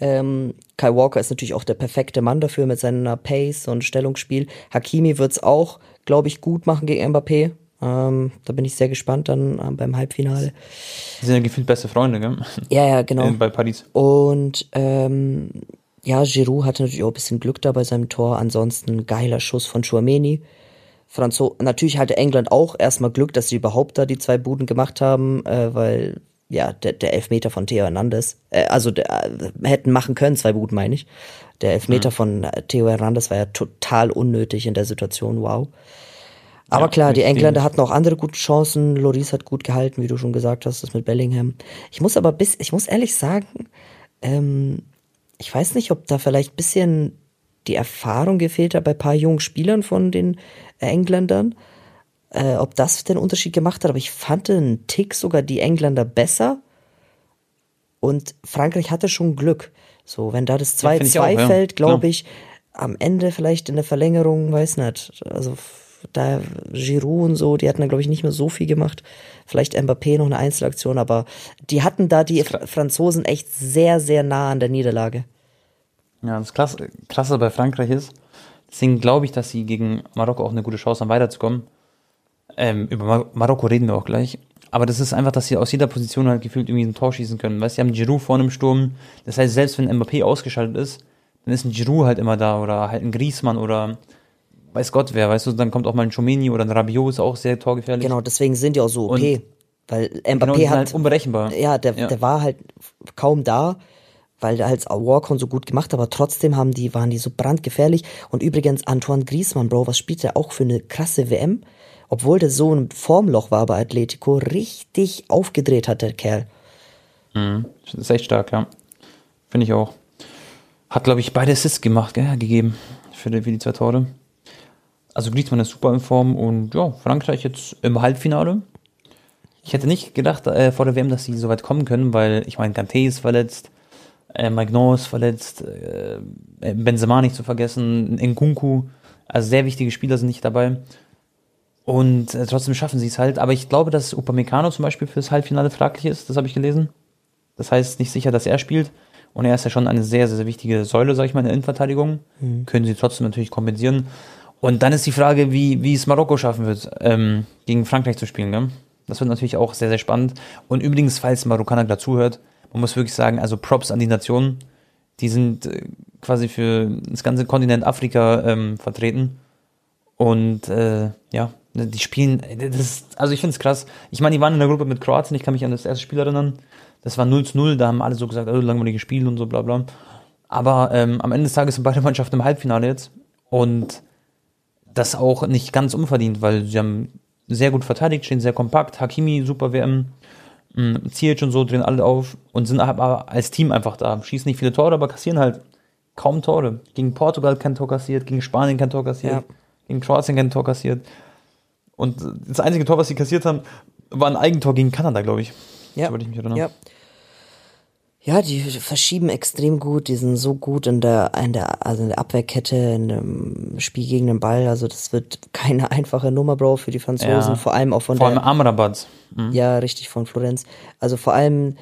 Ähm, Kai Walker ist natürlich auch der perfekte Mann dafür mit seiner Pace und Stellungsspiel. Hakimi wird's auch, glaube ich, gut machen gegen Mbappé. Ähm, da bin ich sehr gespannt dann äh, beim Halbfinale. Die sind ja gefühlt beste Freunde, gell? Ja, ja, genau. Bei Paris. Und ähm, ja, Giroud hatte natürlich auch ein bisschen Glück da bei seinem Tor. Ansonsten geiler Schuss von Chouameni. Franzo natürlich hatte England auch erstmal Glück, dass sie überhaupt da die zwei Buden gemacht haben, äh, weil ja, der, der Elfmeter von Theo Hernandez, äh, also der, äh, hätten machen können, zwei Buden meine ich. Der Elfmeter mhm. von äh, Theo Hernandez war ja total unnötig in der Situation, wow. Aber ja, klar, die Engländer hatten auch andere gute Chancen. Loris hat gut gehalten, wie du schon gesagt hast, das mit Bellingham. Ich muss aber bis, ich muss ehrlich sagen, ähm, ich weiß nicht, ob da vielleicht bisschen die Erfahrung gefehlt hat bei paar jungen Spielern von den Engländern. Äh, ob das den Unterschied gemacht hat, aber ich fand einen Tick sogar die Engländer besser. Und Frankreich hatte schon Glück. So, wenn da das 2-2 ja, fällt, glaube ich, am Ende vielleicht in der Verlängerung, weiß nicht. Also da Giroud und so, die hatten da glaube ich nicht mehr so viel gemacht. Vielleicht Mbappé noch eine Einzelaktion, aber die hatten da die Franzosen echt sehr, sehr nah an der Niederlage. Ja, das Klasse, Klasse bei Frankreich ist, deswegen glaube ich, dass sie gegen Marokko auch eine gute Chance haben, weiterzukommen. Ähm, über Mar Marokko reden wir auch gleich. Aber das ist einfach, dass sie aus jeder Position halt gefühlt irgendwie ein Tor schießen können. Weißt du, sie haben Giroud vorne im Sturm. Das heißt, selbst wenn Mbappé ausgeschaltet ist, dann ist ein Giroud halt immer da oder halt ein Griezmann oder weiß Gott wer, weißt du, dann kommt auch mal ein Chomeni oder ein Rabiot, ist auch sehr torgefährlich. Genau, deswegen sind die auch so okay. Und weil Mbappé genau, hat. Halt unberechenbar. Ja der, ja. der war halt kaum da, weil der halt Walcon so gut gemacht, aber trotzdem haben die, waren die so brandgefährlich. Und übrigens, Antoine Griezmann, Bro, was spielt der auch für eine krasse WM? Obwohl der so ein Formloch war bei Atletico, richtig aufgedreht hat der Kerl. Mhm. Das ist echt stark, ja. Finde ich auch. Hat, glaube ich, beide Assists gemacht, gell, gegeben für die, für die zwei Tore. Also Griezmann ist super in Form und ja, Frankreich jetzt im Halbfinale. Ich hätte nicht gedacht äh, vor der WM, dass sie so weit kommen können, weil ich meine, Kanté ist verletzt, äh, Magnon ist verletzt, äh, Benzema nicht zu vergessen, Nkunku, also sehr wichtige Spieler sind nicht dabei. Und äh, trotzdem schaffen sie es halt. Aber ich glaube, dass Upamecano zum Beispiel fürs Halbfinale fraglich ist, das habe ich gelesen. Das heißt, nicht sicher, dass er spielt. Und er ist ja schon eine sehr, sehr wichtige Säule, sage ich mal, in der Innenverteidigung. Mhm. Können sie trotzdem natürlich kompensieren. Und dann ist die Frage, wie, wie es Marokko schaffen wird, ähm, gegen Frankreich zu spielen. Gell? Das wird natürlich auch sehr, sehr spannend. Und übrigens, falls Marokkaner dazuhört, man muss wirklich sagen, also Props an die Nationen, die sind äh, quasi für das ganze Kontinent Afrika ähm, vertreten. Und äh, ja, die spielen, das ist, also ich finde es krass. Ich meine, die waren in der Gruppe mit Kroatien, ich kann mich an das erste Spiel erinnern. Das war 0 zu 0, da haben alle so gesagt, oh, langweilige Spiel und so, bla bla. Aber ähm, am Ende des Tages sind beide Mannschaften im Halbfinale jetzt. Und das auch nicht ganz unverdient, weil sie haben sehr gut verteidigt, stehen sehr kompakt. Hakimi, super WM, Ziyech und so drehen alle auf und sind aber als Team einfach da. Schießen nicht viele Tore, aber kassieren halt kaum Tore. Gegen Portugal kein Tor kassiert, gegen Spanien kein Tor kassiert, ja. gegen Kroatien kein Tor kassiert. Und das einzige Tor, was sie kassiert haben, war ein Eigentor gegen Kanada, glaube ich. Ja. So ich mich erinnern. Ja. Ja, die verschieben extrem gut, die sind so gut in der, in der, also in der Abwehrkette, in dem Spiel gegen den Ball. Also das wird keine einfache Nummer, Bro, für die Franzosen, ja. vor allem auch von vor der. Vor allem Amrabat. Mhm. Ja, richtig, von Florenz. Also vor allem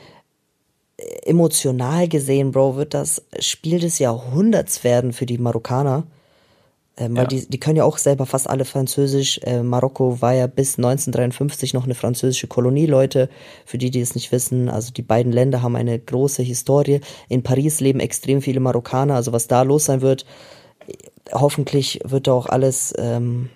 äh, emotional gesehen, Bro, wird das Spiel des Jahrhunderts werden für die Marokkaner. Ähm, weil ja. die, die können ja auch selber fast alle Französisch. Äh, Marokko war ja bis 1953 noch eine französische Kolonie, Leute. Für die, die es nicht wissen, also die beiden Länder haben eine große Historie. In Paris leben extrem viele Marokkaner, also was da los sein wird, hoffentlich wird da auch alles ähm,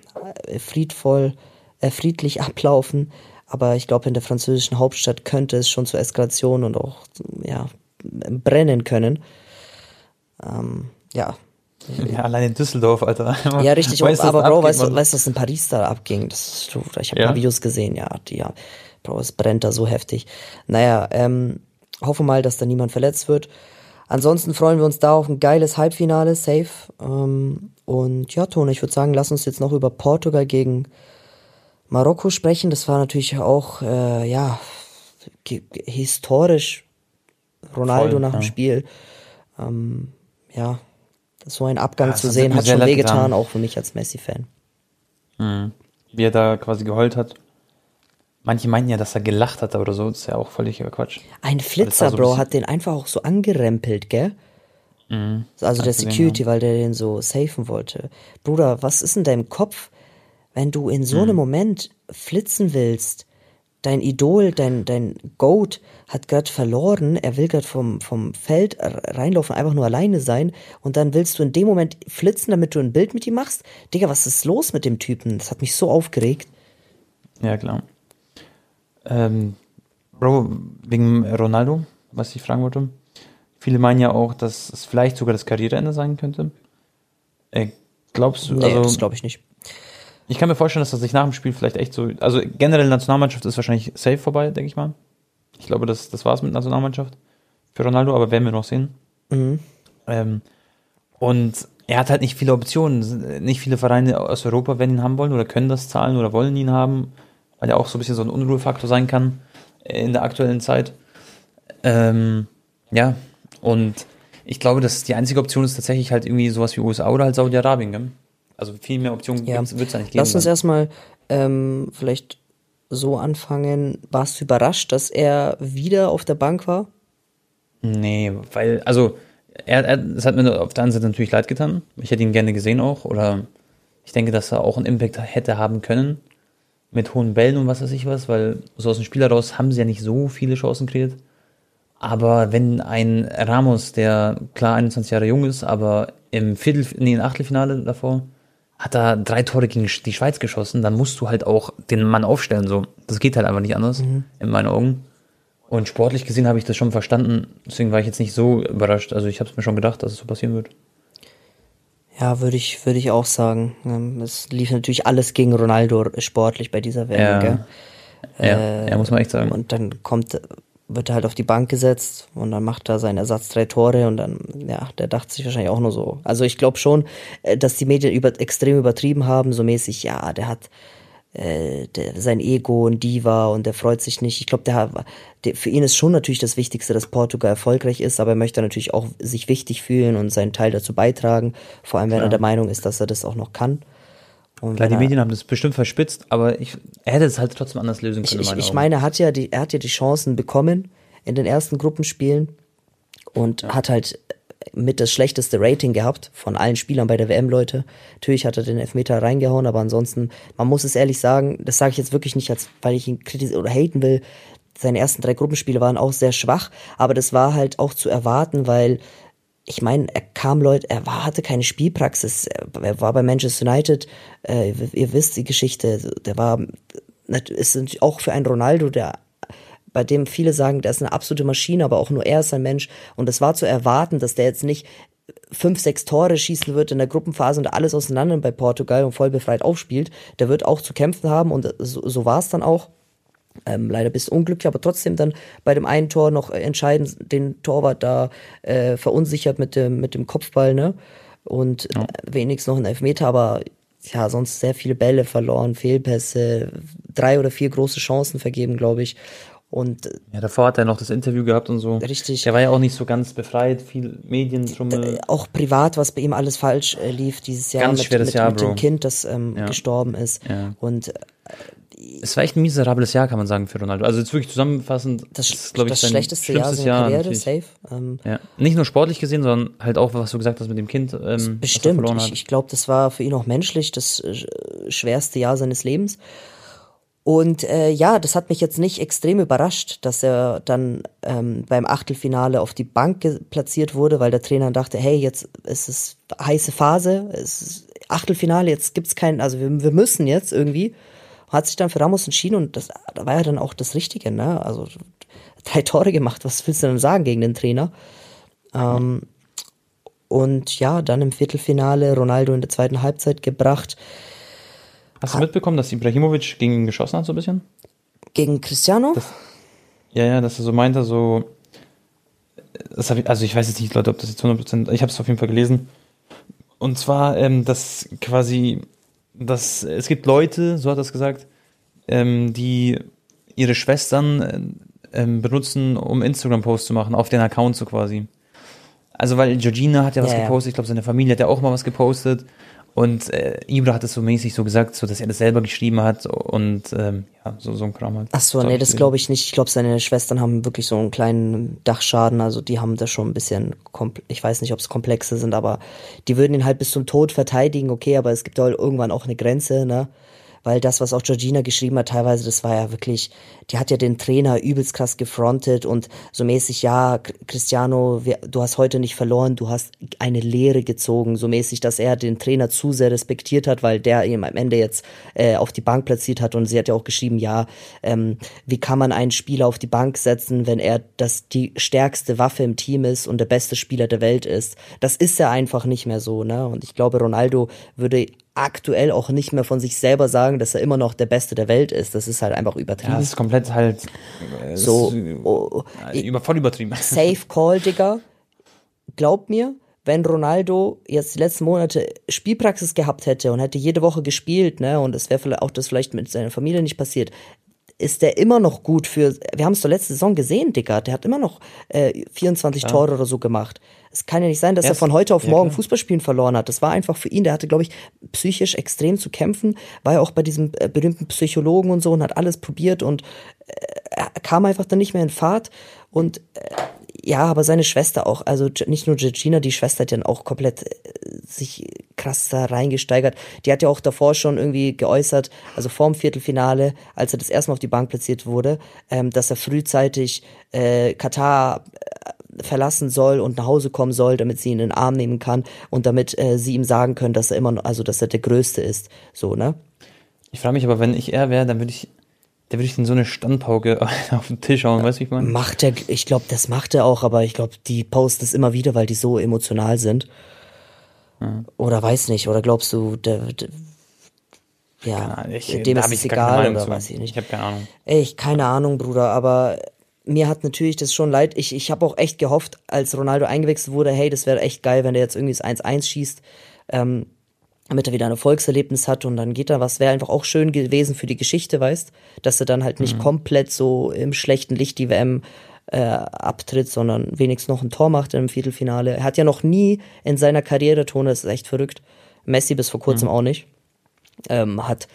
friedvoll, äh, friedlich ablaufen. Aber ich glaube, in der französischen Hauptstadt könnte es schon zur Eskalation und auch ja, brennen können. Ähm, ja, ja, allein in Düsseldorf, Alter. Ja, richtig. Weißt, aber Bro, weißt du, weißt, was in Paris da abging? Das, du, ich habe ja. Videos gesehen, ja, die, ja. Bro, es brennt da so heftig. Naja, ähm, hoffe mal, dass da niemand verletzt wird. Ansonsten freuen wir uns da auf ein geiles Halbfinale, safe. Ähm, und ja, Tone, ich würde sagen, lass uns jetzt noch über Portugal gegen Marokko sprechen. Das war natürlich auch, äh, ja, historisch Ronaldo Voll, nach dem Spiel. Ähm, ja, so einen Abgang ja, zu sehen, hat schon wehgetan, auch für mich als Messi-Fan. Mhm. Wie er da quasi geheult hat. Manche meinten ja, dass er gelacht hat oder so. Das ist ja auch völlig Quatsch. Ein Flitzer, so Bro, hat den einfach auch so angerempelt, gell? Mhm. Also der Security, weil der den so safen wollte. Bruder, was ist in deinem Kopf, wenn du in so mhm. einem Moment flitzen willst dein Idol, dein, dein Goat hat gerade verloren, er will gerade vom, vom Feld reinlaufen, einfach nur alleine sein und dann willst du in dem Moment flitzen, damit du ein Bild mit ihm machst. Digga, was ist los mit dem Typen? Das hat mich so aufgeregt. Ja, klar. Ähm, Bro, wegen Ronaldo, was ich fragen wollte. Viele meinen ja auch, dass es vielleicht sogar das Karriereende sein könnte. Äh, glaubst du? Nee, also, das glaube ich nicht. Ich kann mir vorstellen, dass er sich nach dem Spiel vielleicht echt so. Also generell Nationalmannschaft ist wahrscheinlich safe vorbei, denke ich mal. Ich glaube, das, das war es mit Nationalmannschaft für Ronaldo, aber werden wir noch sehen. Mhm. Ähm, und er hat halt nicht viele Optionen. Nicht viele Vereine aus Europa werden ihn haben wollen oder können das zahlen oder wollen ihn haben, weil er auch so ein bisschen so ein Unruhefaktor sein kann in der aktuellen Zeit. Ähm, ja, und ich glaube, dass die einzige Option ist tatsächlich halt irgendwie sowas wie USA oder halt Saudi-Arabien. Also viel mehr Optionen Ja. wird es eigentlich geben. Lass uns dann. erstmal ähm, vielleicht so anfangen. Warst du überrascht, dass er wieder auf der Bank war? Nee, weil, also, er, er, es hat mir auf der einen Seite natürlich leid getan. Ich hätte ihn gerne gesehen auch. Oder ich denke, dass er auch einen Impact hätte haben können. Mit hohen Bällen und was weiß ich was, weil so aus dem Spiel heraus haben sie ja nicht so viele Chancen kreiert. Aber wenn ein Ramos, der klar 21 Jahre jung ist, aber im Viertel, nee, im Achtelfinale davor, hat er drei Tore gegen die Schweiz geschossen, dann musst du halt auch den Mann aufstellen. So, das geht halt einfach nicht anders, in meinen Augen. Und sportlich gesehen habe ich das schon verstanden, deswegen war ich jetzt nicht so überrascht. Also ich habe es mir schon gedacht, dass es so passieren wird. Ja, würde ich, würde ich auch sagen. Ähm, Es lief natürlich alles gegen Ronaldo sportlich bei dieser WM, Ja. Ja, ja, muss man echt sagen. Und dann kommt, wird er halt auf die Bank gesetzt und dann macht er seinen Ersatz drei Tore und dann, ja, der dachte sich wahrscheinlich auch nur so. Also ich glaube schon, äh, dass die Medien über, extrem übertrieben haben, so mäßig, ja, der hat äh, der, sein Ego und Diva und der freut sich nicht. Ich glaube, der, der, für ihn ist schon natürlich das Wichtigste, dass Portugal erfolgreich ist, aber er möchte natürlich auch sich wichtig fühlen und seinen Teil dazu beitragen, vor allem wenn er Klar. der Meinung ist, dass er das auch noch kann. Und Klar, die er- Medien haben das bestimmt verspitzt, aber ich, er hätte es halt trotzdem anders lösen ich, können. ich, ich Augen. meine, er hat ja die, er hat ja die Chancen bekommen in den ersten Gruppenspielen und hat halt mit das schlechteste Rating gehabt von allen Spielern bei der WM, Leute. Natürlich hat er den Elfmeter reingehauen, aber ansonsten, man muss es ehrlich sagen, das sage ich jetzt wirklich nicht, als weil ich ihn kritisieren oder haten will. Seine ersten drei Gruppenspiele waren auch sehr schwach, aber das war halt auch zu erwarten, weil ich meine, er kam Leute, er war, hatte keine Spielpraxis. Er war bei Manchester United, äh, ihr, ihr wisst die Geschichte, der war, ist auch für einen Ronaldo, der bei dem viele sagen, der ist eine absolute Maschine, aber auch nur er ist ein Mensch. Und es war zu erwarten, dass der jetzt nicht fünf, sechs Tore schießen wird in der Gruppenphase und alles auseinander bei Portugal und voll befreit aufspielt. Der wird auch zu kämpfen haben und so, so war es dann auch. Ähm, leider bist du unglücklich, aber trotzdem dann bei dem einen Tor noch entscheidend den Torwart da äh, verunsichert mit dem, mit dem Kopfball, ne? Und äh, wenigstens noch ein Elfmeter, aber ja, sonst sehr viele Bälle verloren, Fehlpässe, drei oder vier große Chancen vergeben, glaube ich. Und äh, Ja, davor hat er noch das Interview gehabt und so. Richtig. Der war ja auch nicht so ganz befreit, viel Medientrummel. auch privat, was bei ihm alles falsch äh, lief dieses Jahr Ganz mit, schweres mit, Jahr, mit dem Bro. Kind, das ähm, Ja. gestorben ist. Ja. Und äh, Es war echt ein miserables Jahr, kann man sagen, für Ronaldo. Also jetzt wirklich zusammenfassend, das, ist, glaub das sein schlechteste Jahr seiner Karriere, natürlich. safe. Ähm, Ja. Nicht nur sportlich gesehen, sondern halt auch, was du gesagt hast mit dem Kind, ähm, Bestimmt. Ich, ich glaube, das war für ihn auch menschlich das äh, schwerste Jahr seines Lebens. Und äh, ja, das hat mich jetzt nicht extrem überrascht, dass er dann ähm, beim Achtelfinale auf die Bank platziert wurde, weil der Trainer dachte, hey, jetzt ist es heiße Phase, es ist Achtelfinale, jetzt gibt's keinen, also wir, wir müssen jetzt irgendwie. Hat sich dann für Ramos entschieden und das da war ja dann auch das Richtige, ne? Also drei Tore gemacht, was willst du denn sagen gegen den Trainer? Ähm, und ja, dann im Viertelfinale Ronaldo in der zweiten Halbzeit gebracht. Hast du mitbekommen, dass Ibrahimovic gegen ihn geschossen hat, so ein bisschen? Gegen Cristiano? Ja, ja, dass er so meinte, so. Das ich, also ich weiß jetzt nicht, Leute, ob das jetzt 100%, ich habe es auf jeden Fall gelesen. Und zwar, ähm, dass quasi, dass es gibt Leute, so hat er es gesagt, ähm, die ihre Schwestern äh, ähm, benutzen, um Instagram-Posts zu machen, auf den Account so quasi. Also weil Georgina hat ja was ja. gepostet, ich glaube seine Familie hat ja auch mal was gepostet und äh, Ibra hat es so mäßig so gesagt, so dass er das selber geschrieben hat und ähm, ja, so, so ein Kram halt. Ach so, nee, das glaube ich nicht. Ich glaube, seine Schwestern haben wirklich so einen kleinen Dachschaden. Also die haben da schon ein bisschen, ich weiß nicht, ob es komplexe sind, aber die würden ihn halt bis zum Tod verteidigen, okay, aber es gibt halt irgendwann auch eine Grenze, ne? Weil das, was auch Georgina geschrieben hat, teilweise, das war ja wirklich, die hat ja den Trainer übelst krass gefrontet und so mäßig, ja, Cristiano, du hast heute nicht verloren, du hast eine Lehre gezogen, so mäßig, dass er den Trainer zu sehr respektiert hat, weil der ihm am Ende jetzt äh, auf die Bank platziert hat und sie hat ja auch geschrieben, ja, ähm, wie kann man einen Spieler auf die Bank setzen, wenn er das die stärkste Waffe im Team ist und der beste Spieler der Welt ist. Das ist er einfach nicht mehr so, ne? Und ich glaube, Ronaldo würde aktuell auch nicht mehr von sich selber sagen, dass er immer noch der Beste der Welt ist. Das ist halt einfach übertrieben. Ja, das ist komplett halt äh, so oh, über, voll übertrieben. Safe Call, Digga. Glaub mir, wenn Ronaldo jetzt die letzten Monate Spielpraxis gehabt hätte und hätte jede Woche gespielt, ne, und es wäre vielleicht auch das vielleicht mit seiner Familie nicht passiert, ist der immer noch gut für. Wir haben es zur letzten Saison gesehen, Digga. Der hat immer noch äh, 24 ja. Tore oder so gemacht. Es kann ja nicht sein, dass Erst, er von heute auf morgen ja, Fußballspielen verloren hat. Das war einfach für ihn. Der hatte, glaube ich, psychisch extrem zu kämpfen. War ja auch bei diesem äh, berühmten Psychologen und so und hat alles probiert und äh, kam einfach dann nicht mehr in Fahrt. Und äh, ja, aber seine Schwester auch, also nicht nur Georgina, die Schwester hat dann auch komplett äh, sich krass da reingesteigert. Die hat ja auch davor schon irgendwie geäußert, also vorm Viertelfinale, als er das erste Mal auf die Bank platziert wurde, ähm, dass er frühzeitig äh, Katar äh, verlassen soll und nach Hause kommen soll, damit sie ihn in den Arm nehmen kann und damit äh, sie ihm sagen können, dass er immer also dass er der Größte ist. So, ne? Ich frage mich aber, wenn ich er wäre, dann würde ich der würde ich in so eine Standpauke auf den Tisch hauen, weißt du, wie ich meine? Macht er, ich glaube, das macht er auch, aber ich glaube, die posten es immer wieder, weil die so emotional sind. Mhm. Oder weiß nicht, oder glaubst du, der, der ja, ich, dem ist es egal oder zu. weiß ich nicht. Ich habe keine Ahnung. Ich keine Ahnung, Bruder, aber mir hat natürlich das schon leid. Ich, ich habe auch echt gehofft, als Ronaldo eingewechselt wurde, hey, das wäre echt geil, wenn der jetzt irgendwie das 1-1 schießt. Ähm, damit er wieder ein Erfolgserlebnis hat und dann geht er was. Wäre einfach auch schön gewesen für die Geschichte, weißt, dass er dann halt nicht mhm. komplett so im schlechten Licht die WM äh, abtritt, sondern wenigstens noch ein Tor macht im Viertelfinale. Er hat ja noch nie in seiner Karriere, Tone, das ist echt verrückt, Messi bis vor kurzem mhm. auch nicht, ähm, hat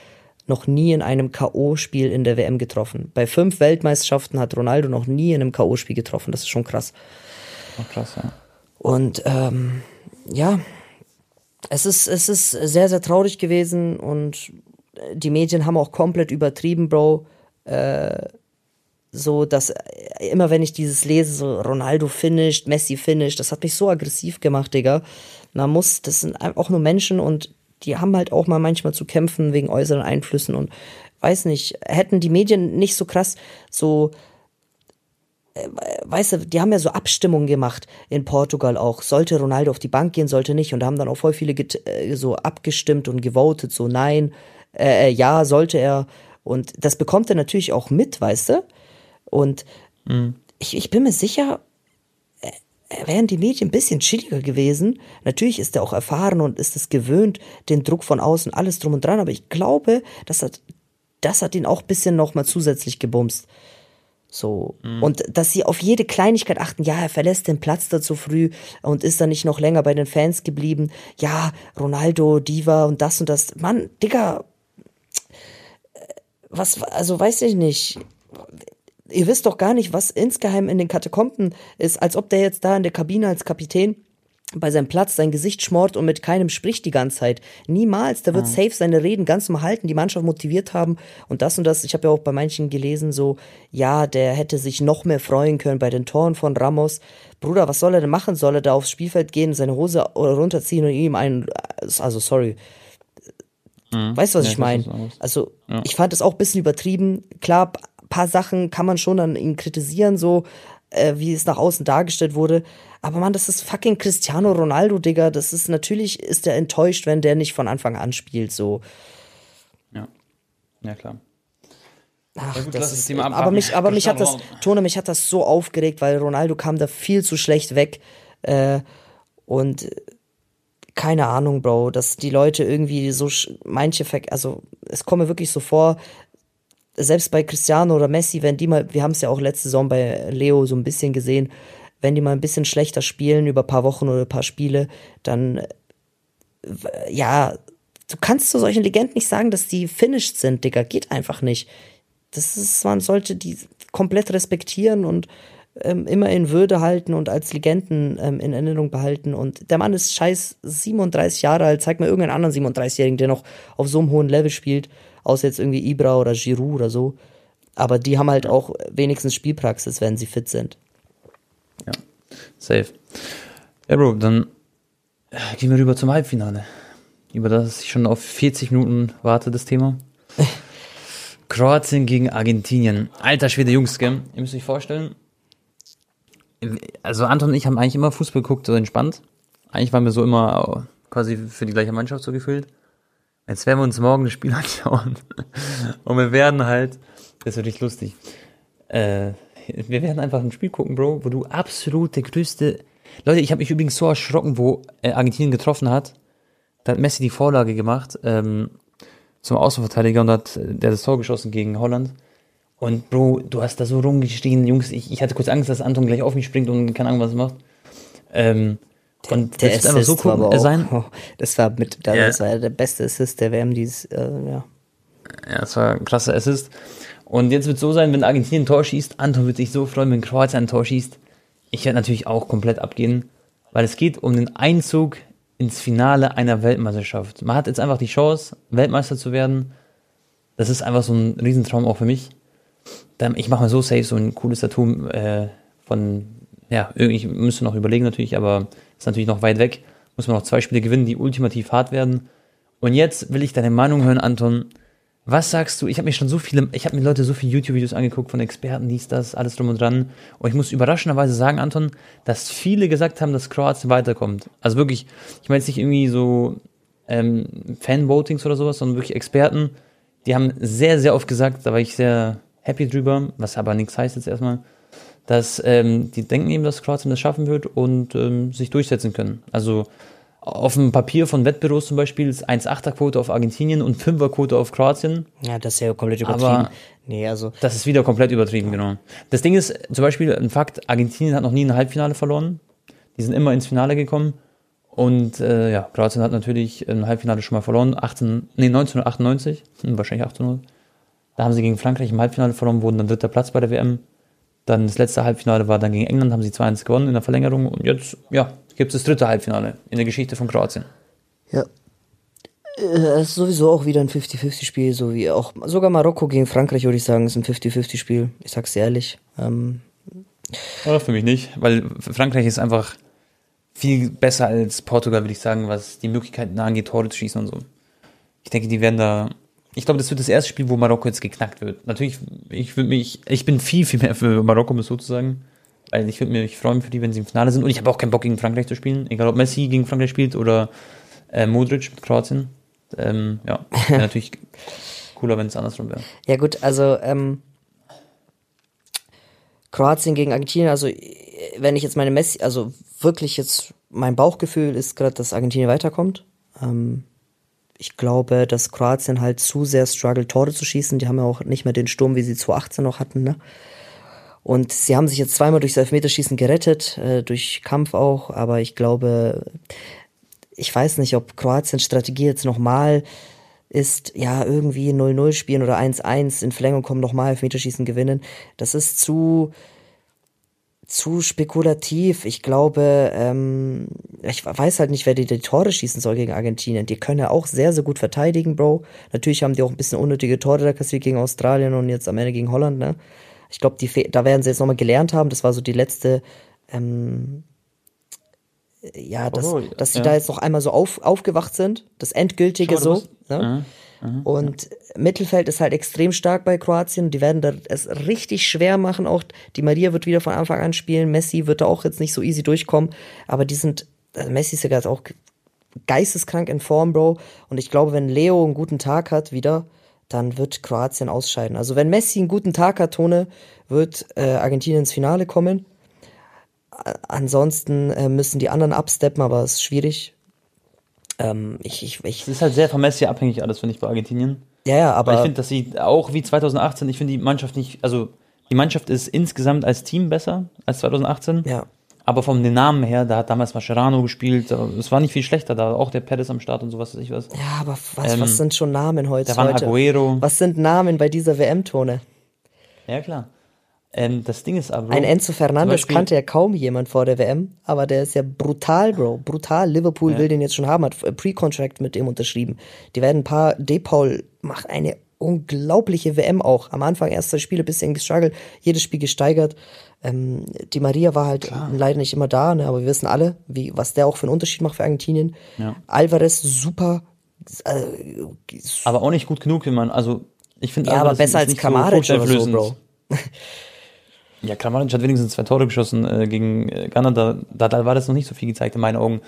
noch nie in einem K.O.-Spiel in der WM getroffen. Bei fünf Weltmeisterschaften hat Ronaldo noch nie in einem K.O.-Spiel getroffen. Das ist schon krass. Oh, krass, ja. Und ähm, ja, es ist, es ist sehr, sehr traurig gewesen und die Medien haben auch komplett übertrieben, Bro. Äh, so, dass immer wenn ich dieses lese, so Ronaldo finished, Messi finished, das hat mich so aggressiv gemacht, Digga. Man muss, das sind auch nur Menschen und die haben halt auch mal manchmal zu kämpfen wegen äußeren Einflüssen und weiß nicht, hätten die Medien nicht so krass so äh, weißt du, die haben ja so Abstimmungen gemacht in Portugal auch. Sollte Ronaldo auf die Bank gehen, sollte nicht. Und da haben dann auch voll viele äh, so abgestimmt und gewotet, so nein, äh, äh, ja, sollte er. Und das bekommt er natürlich auch mit, weißt du? Und mhm. ich, ich bin mir sicher, wären die Medien ein bisschen chilliger gewesen. Natürlich ist er auch erfahren und ist es gewöhnt, den Druck von außen, alles drum und dran. Aber ich glaube, das hat, das hat ihn auch ein bisschen nochmal zusätzlich gebumst. So. Mhm. Und dass sie auf jede Kleinigkeit achten, ja, er verlässt den Platz da zu früh und ist dann nicht noch länger bei den Fans geblieben. Ja, Ronaldo, Diva und das und das. Mann, Digga, was, also weiß ich nicht. Ihr wisst doch gar nicht, was insgeheim in den Katakomben ist, als ob der jetzt da in der Kabine als Kapitän bei seinem Platz sein Gesicht schmort und mit keinem spricht die ganze Zeit. Niemals. Der wird ja. safe seine Reden ganz normal halten, die Mannschaft motiviert haben und das und das. Ich habe ja auch bei manchen gelesen, so, ja, der hätte sich noch mehr freuen können bei den Toren von Ramos. Bruder, was soll er denn machen? Soll er da aufs Spielfeld gehen, seine Hose runterziehen und ihm einen, also sorry. Mhm. Weißt du, was ja, ich meine? Also, ja. ich fand es auch ein bisschen übertrieben. Klar, paar Sachen kann man schon an ihm kritisieren, so, äh, wie es nach außen dargestellt wurde. Aber man, das ist fucking Cristiano Ronaldo, Digga. Das ist natürlich, ist er enttäuscht, wenn der nicht von Anfang an spielt, so. Ja. Ja, klar. Ach, ja, gut, das ist, aber mich, aber mich hat das, Tone, mich hat das so aufgeregt, weil Ronaldo kam da viel zu schlecht weg. Äh, und keine Ahnung, Bro, dass die Leute irgendwie so manche, also es komme wirklich so vor, selbst bei Cristiano oder Messi, wenn die mal, wir haben es ja auch letzte Saison bei Leo so ein bisschen gesehen, wenn die mal ein bisschen schlechter spielen über ein paar Wochen oder ein paar Spiele, dann ja, du kannst zu solchen Legenden nicht sagen, dass die finished sind, Digga. Geht einfach nicht. Das ist, man sollte die komplett respektieren und ähm, immer in Würde halten und als Legenden ähm, in Erinnerung behalten. Und der Mann ist scheiß 37 Jahre alt. Zeig mir irgendeinen anderen 37-Jährigen, der noch auf so einem hohen Level spielt, außer jetzt irgendwie Ibra oder Giroud oder so. Aber die haben halt auch wenigstens Spielpraxis, wenn sie fit sind. Ja, safe. Ja, Bro, dann äh, gehen wir rüber zum Halbfinale. Über das ich schon auf 40 Minuten warte, das Thema. Kroatien gegen Argentinien. Alter Schwede, Jungs, gell? Ihr müsst euch vorstellen. Also Anton und ich haben eigentlich immer Fußball geguckt, so entspannt. Eigentlich waren wir so immer quasi für die gleiche Mannschaft so gefühlt. Jetzt werden wir uns morgen das Spiel anschauen. Und wir werden halt, das wird richtig lustig. Äh, wir werden einfach ein Spiel gucken, Bro, wo du absolut der größte. Leute, ich habe mich übrigens so erschrocken, wo äh, Argentinien getroffen hat. Da hat Messi die Vorlage gemacht ähm, zum Außenverteidiger und hat äh, der das Tor geschossen gegen Holland. Und Bro, du hast da so rumgestiegen, Jungs. Ich, ich hatte kurz Angst, dass Anton gleich auf mich springt und keine Ahnung, was er macht. Ähm, und der das Assist so cool sein. Oh, das war mit, das yeah. war der beste Assist der WM dieses, äh, ja. Ja, das war ein krasser Assist. Und jetzt wird es so sein, wenn Argentinien ein Tor schießt, Anton wird sich so freuen, wenn Kroatien ein Tor schießt. Ich werde natürlich auch komplett abgehen, weil es geht um den Einzug ins Finale einer Weltmeisterschaft. Man hat jetzt einfach die Chance, Weltmeister zu werden. Das ist einfach so ein Riesentraum auch für mich. Ich mache mal so safe so ein cooles Tattoo äh, von, ja, ich müsste noch überlegen natürlich, aber ist natürlich noch weit weg. Muss man noch zwei Spiele gewinnen, die ultimativ hart werden. Und jetzt will ich deine Meinung hören, Anton. Was sagst du? Ich habe mir schon so viele, ich habe mir Leute so viele YouTube-Videos angeguckt von Experten, dies, das, alles drum und dran. Und ich muss überraschenderweise sagen, Anton, dass viele gesagt haben, dass Kroatien weiterkommt. Also wirklich, ich meine jetzt nicht irgendwie so ähm, Fan-Votings oder sowas, sondern wirklich Experten. Die haben sehr, sehr oft gesagt, da war ich sehr happy drüber, was aber nichts heißt jetzt erstmal, dass ähm, die denken eben, dass Kroatien das schaffen wird und ähm, sich durchsetzen können. Also auf dem Papier von Wettbüros zum Beispiel ist 1,8er-Quote auf Argentinien und 5er-Quote auf Kroatien. Ja, das ist ja komplett übertrieben. Aber nee, also. Das ist wieder komplett übertrieben, genau. Das Ding ist, zum Beispiel ein Fakt, Argentinien hat noch nie ein Halbfinale verloren. Die sind immer ins Finale gekommen. Und äh, ja, Kroatien hat natürlich ein Halbfinale schon mal verloren, 18, nee, 1998, hm, wahrscheinlich 1800. Da haben sie gegen Frankreich im Halbfinale verloren, wurden dann dritter Platz bei der WM. Dann das letzte Halbfinale war dann gegen England, haben sie 2-1 gewonnen in der Verlängerung. Und jetzt, ja, gibt es das dritte Halbfinale in der Geschichte von Kroatien. Ja. Äh, es ist sowieso auch wieder ein 50-50-Spiel, so wie auch sogar Marokko gegen Frankreich, würde ich sagen, ist ein 50-50-Spiel. Ich sag's ehrlich. Ähm, ja, für mich nicht, weil Frankreich ist einfach viel besser als Portugal, würde ich sagen, was die Möglichkeiten angeht, Tore zu schießen und so. Ich denke, die werden da. Ich glaube, das wird das erste Spiel, wo Marokko jetzt geknackt wird. Natürlich, ich würde mich, ich bin viel, viel mehr für Marokko, muss sozusagen. Weil ich würde mich freuen für die, wenn sie im Finale sind. Und ich habe auch keinen Bock gegen Frankreich zu spielen. Egal ob Messi gegen Frankreich spielt oder äh, Modric mit Kroatien. Ähm, ja, wäre natürlich cooler, wenn es andersrum wäre. Ja gut, also ähm, Kroatien gegen Argentinien, also wenn ich jetzt meine Messi, also wirklich jetzt mein Bauchgefühl ist gerade, dass Argentinien weiterkommt. Ähm, ich glaube, dass Kroatien halt zu sehr struggelt, Tore zu schießen. Die haben ja auch nicht mehr den Sturm, wie sie 2018 noch hatten, ne? Und sie haben sich jetzt zweimal durchs Elfmeterschießen gerettet, äh, durch Kampf auch, aber ich glaube, ich weiß nicht, ob Kroatiens Strategie jetzt nochmal ist, ja, irgendwie 0-0 spielen oder 1-1 in Verlängerung kommen, nochmal Elfmeterschießen gewinnen. Das ist zu, zu spekulativ. Ich glaube, ähm, ich weiß halt nicht, wer die, die Tore schießen soll gegen Argentinien. Die können ja auch sehr, sehr gut verteidigen, Bro. Natürlich haben die auch ein bisschen unnötige Tore da kassiert gegen Australien und jetzt am Ende gegen Holland, ne? Ich glaube, da werden sie jetzt nochmal gelernt haben. Das war so die letzte, ähm, ja, dass, oh, dass sie ja. da jetzt noch einmal so auf, aufgewacht sind. Das Endgültige so. Ne? Uh, uh, und Mittelfeld ist halt extrem stark bei Kroatien. Die werden da es richtig schwer machen. Auch die Maria wird wieder von Anfang an spielen. Messi wird da auch jetzt nicht so easy durchkommen. Aber die sind, also Messi ist ja gerade auch geisteskrank in Form, Bro. Und ich glaube, wenn Leo einen guten Tag hat wieder, dann wird Kroatien ausscheiden. Also wenn Messi einen guten Tag hat, Tone, wird äh, Argentinien ins Finale kommen. Ansonsten äh, müssen die anderen absteppen, aber es ist schwierig. Ähm, ich, ich, ich, es ist halt sehr von Messi abhängig alles, finde ich, bei Argentinien. Ja, ja, aber. Weil ich finde, dass sie auch wie 2018, ich finde die Mannschaft nicht, also die Mannschaft ist insgesamt als Team besser als 2018. Ja. Aber vom den Namen her, da hat damals Mascherano gespielt, es war nicht viel schlechter, da auch der Perez am Start und sowas, weiß ich was. Ja, aber was, ähm, was sind schon Namen heute? Da waren Aguero. Was sind Namen bei dieser WM-Tone? Ja, klar. Ähm, das Ding ist aber. Ein Enzo Fernandes kannte ja kaum jemand vor der WM, aber der ist ja brutal, Bro. Brutal. Liverpool Ja. will den jetzt schon haben, hat äh, Pre-Contract mit dem unterschrieben. Die werden ein paar. De-Paul macht eine unglaubliche WM auch. Am Anfang erst zwei Spiele bisschen gestruggelt, jedes Spiel gesteigert. Ähm, die Maria war halt leider nicht immer da, ne, aber wir wissen alle, wie, was der auch für einen Unterschied macht für Argentinien. Ja. Alvarez super. Äh, aber auch nicht gut genug, wenn man, also, ich finde ja, aber besser ist als nicht Kramaric oder so. Bro. Ja, Kramaric hat wenigstens zwei Tore geschossen äh, gegen äh, Ghana, da, da, da war das noch nicht so viel gezeigt in meinen Augen.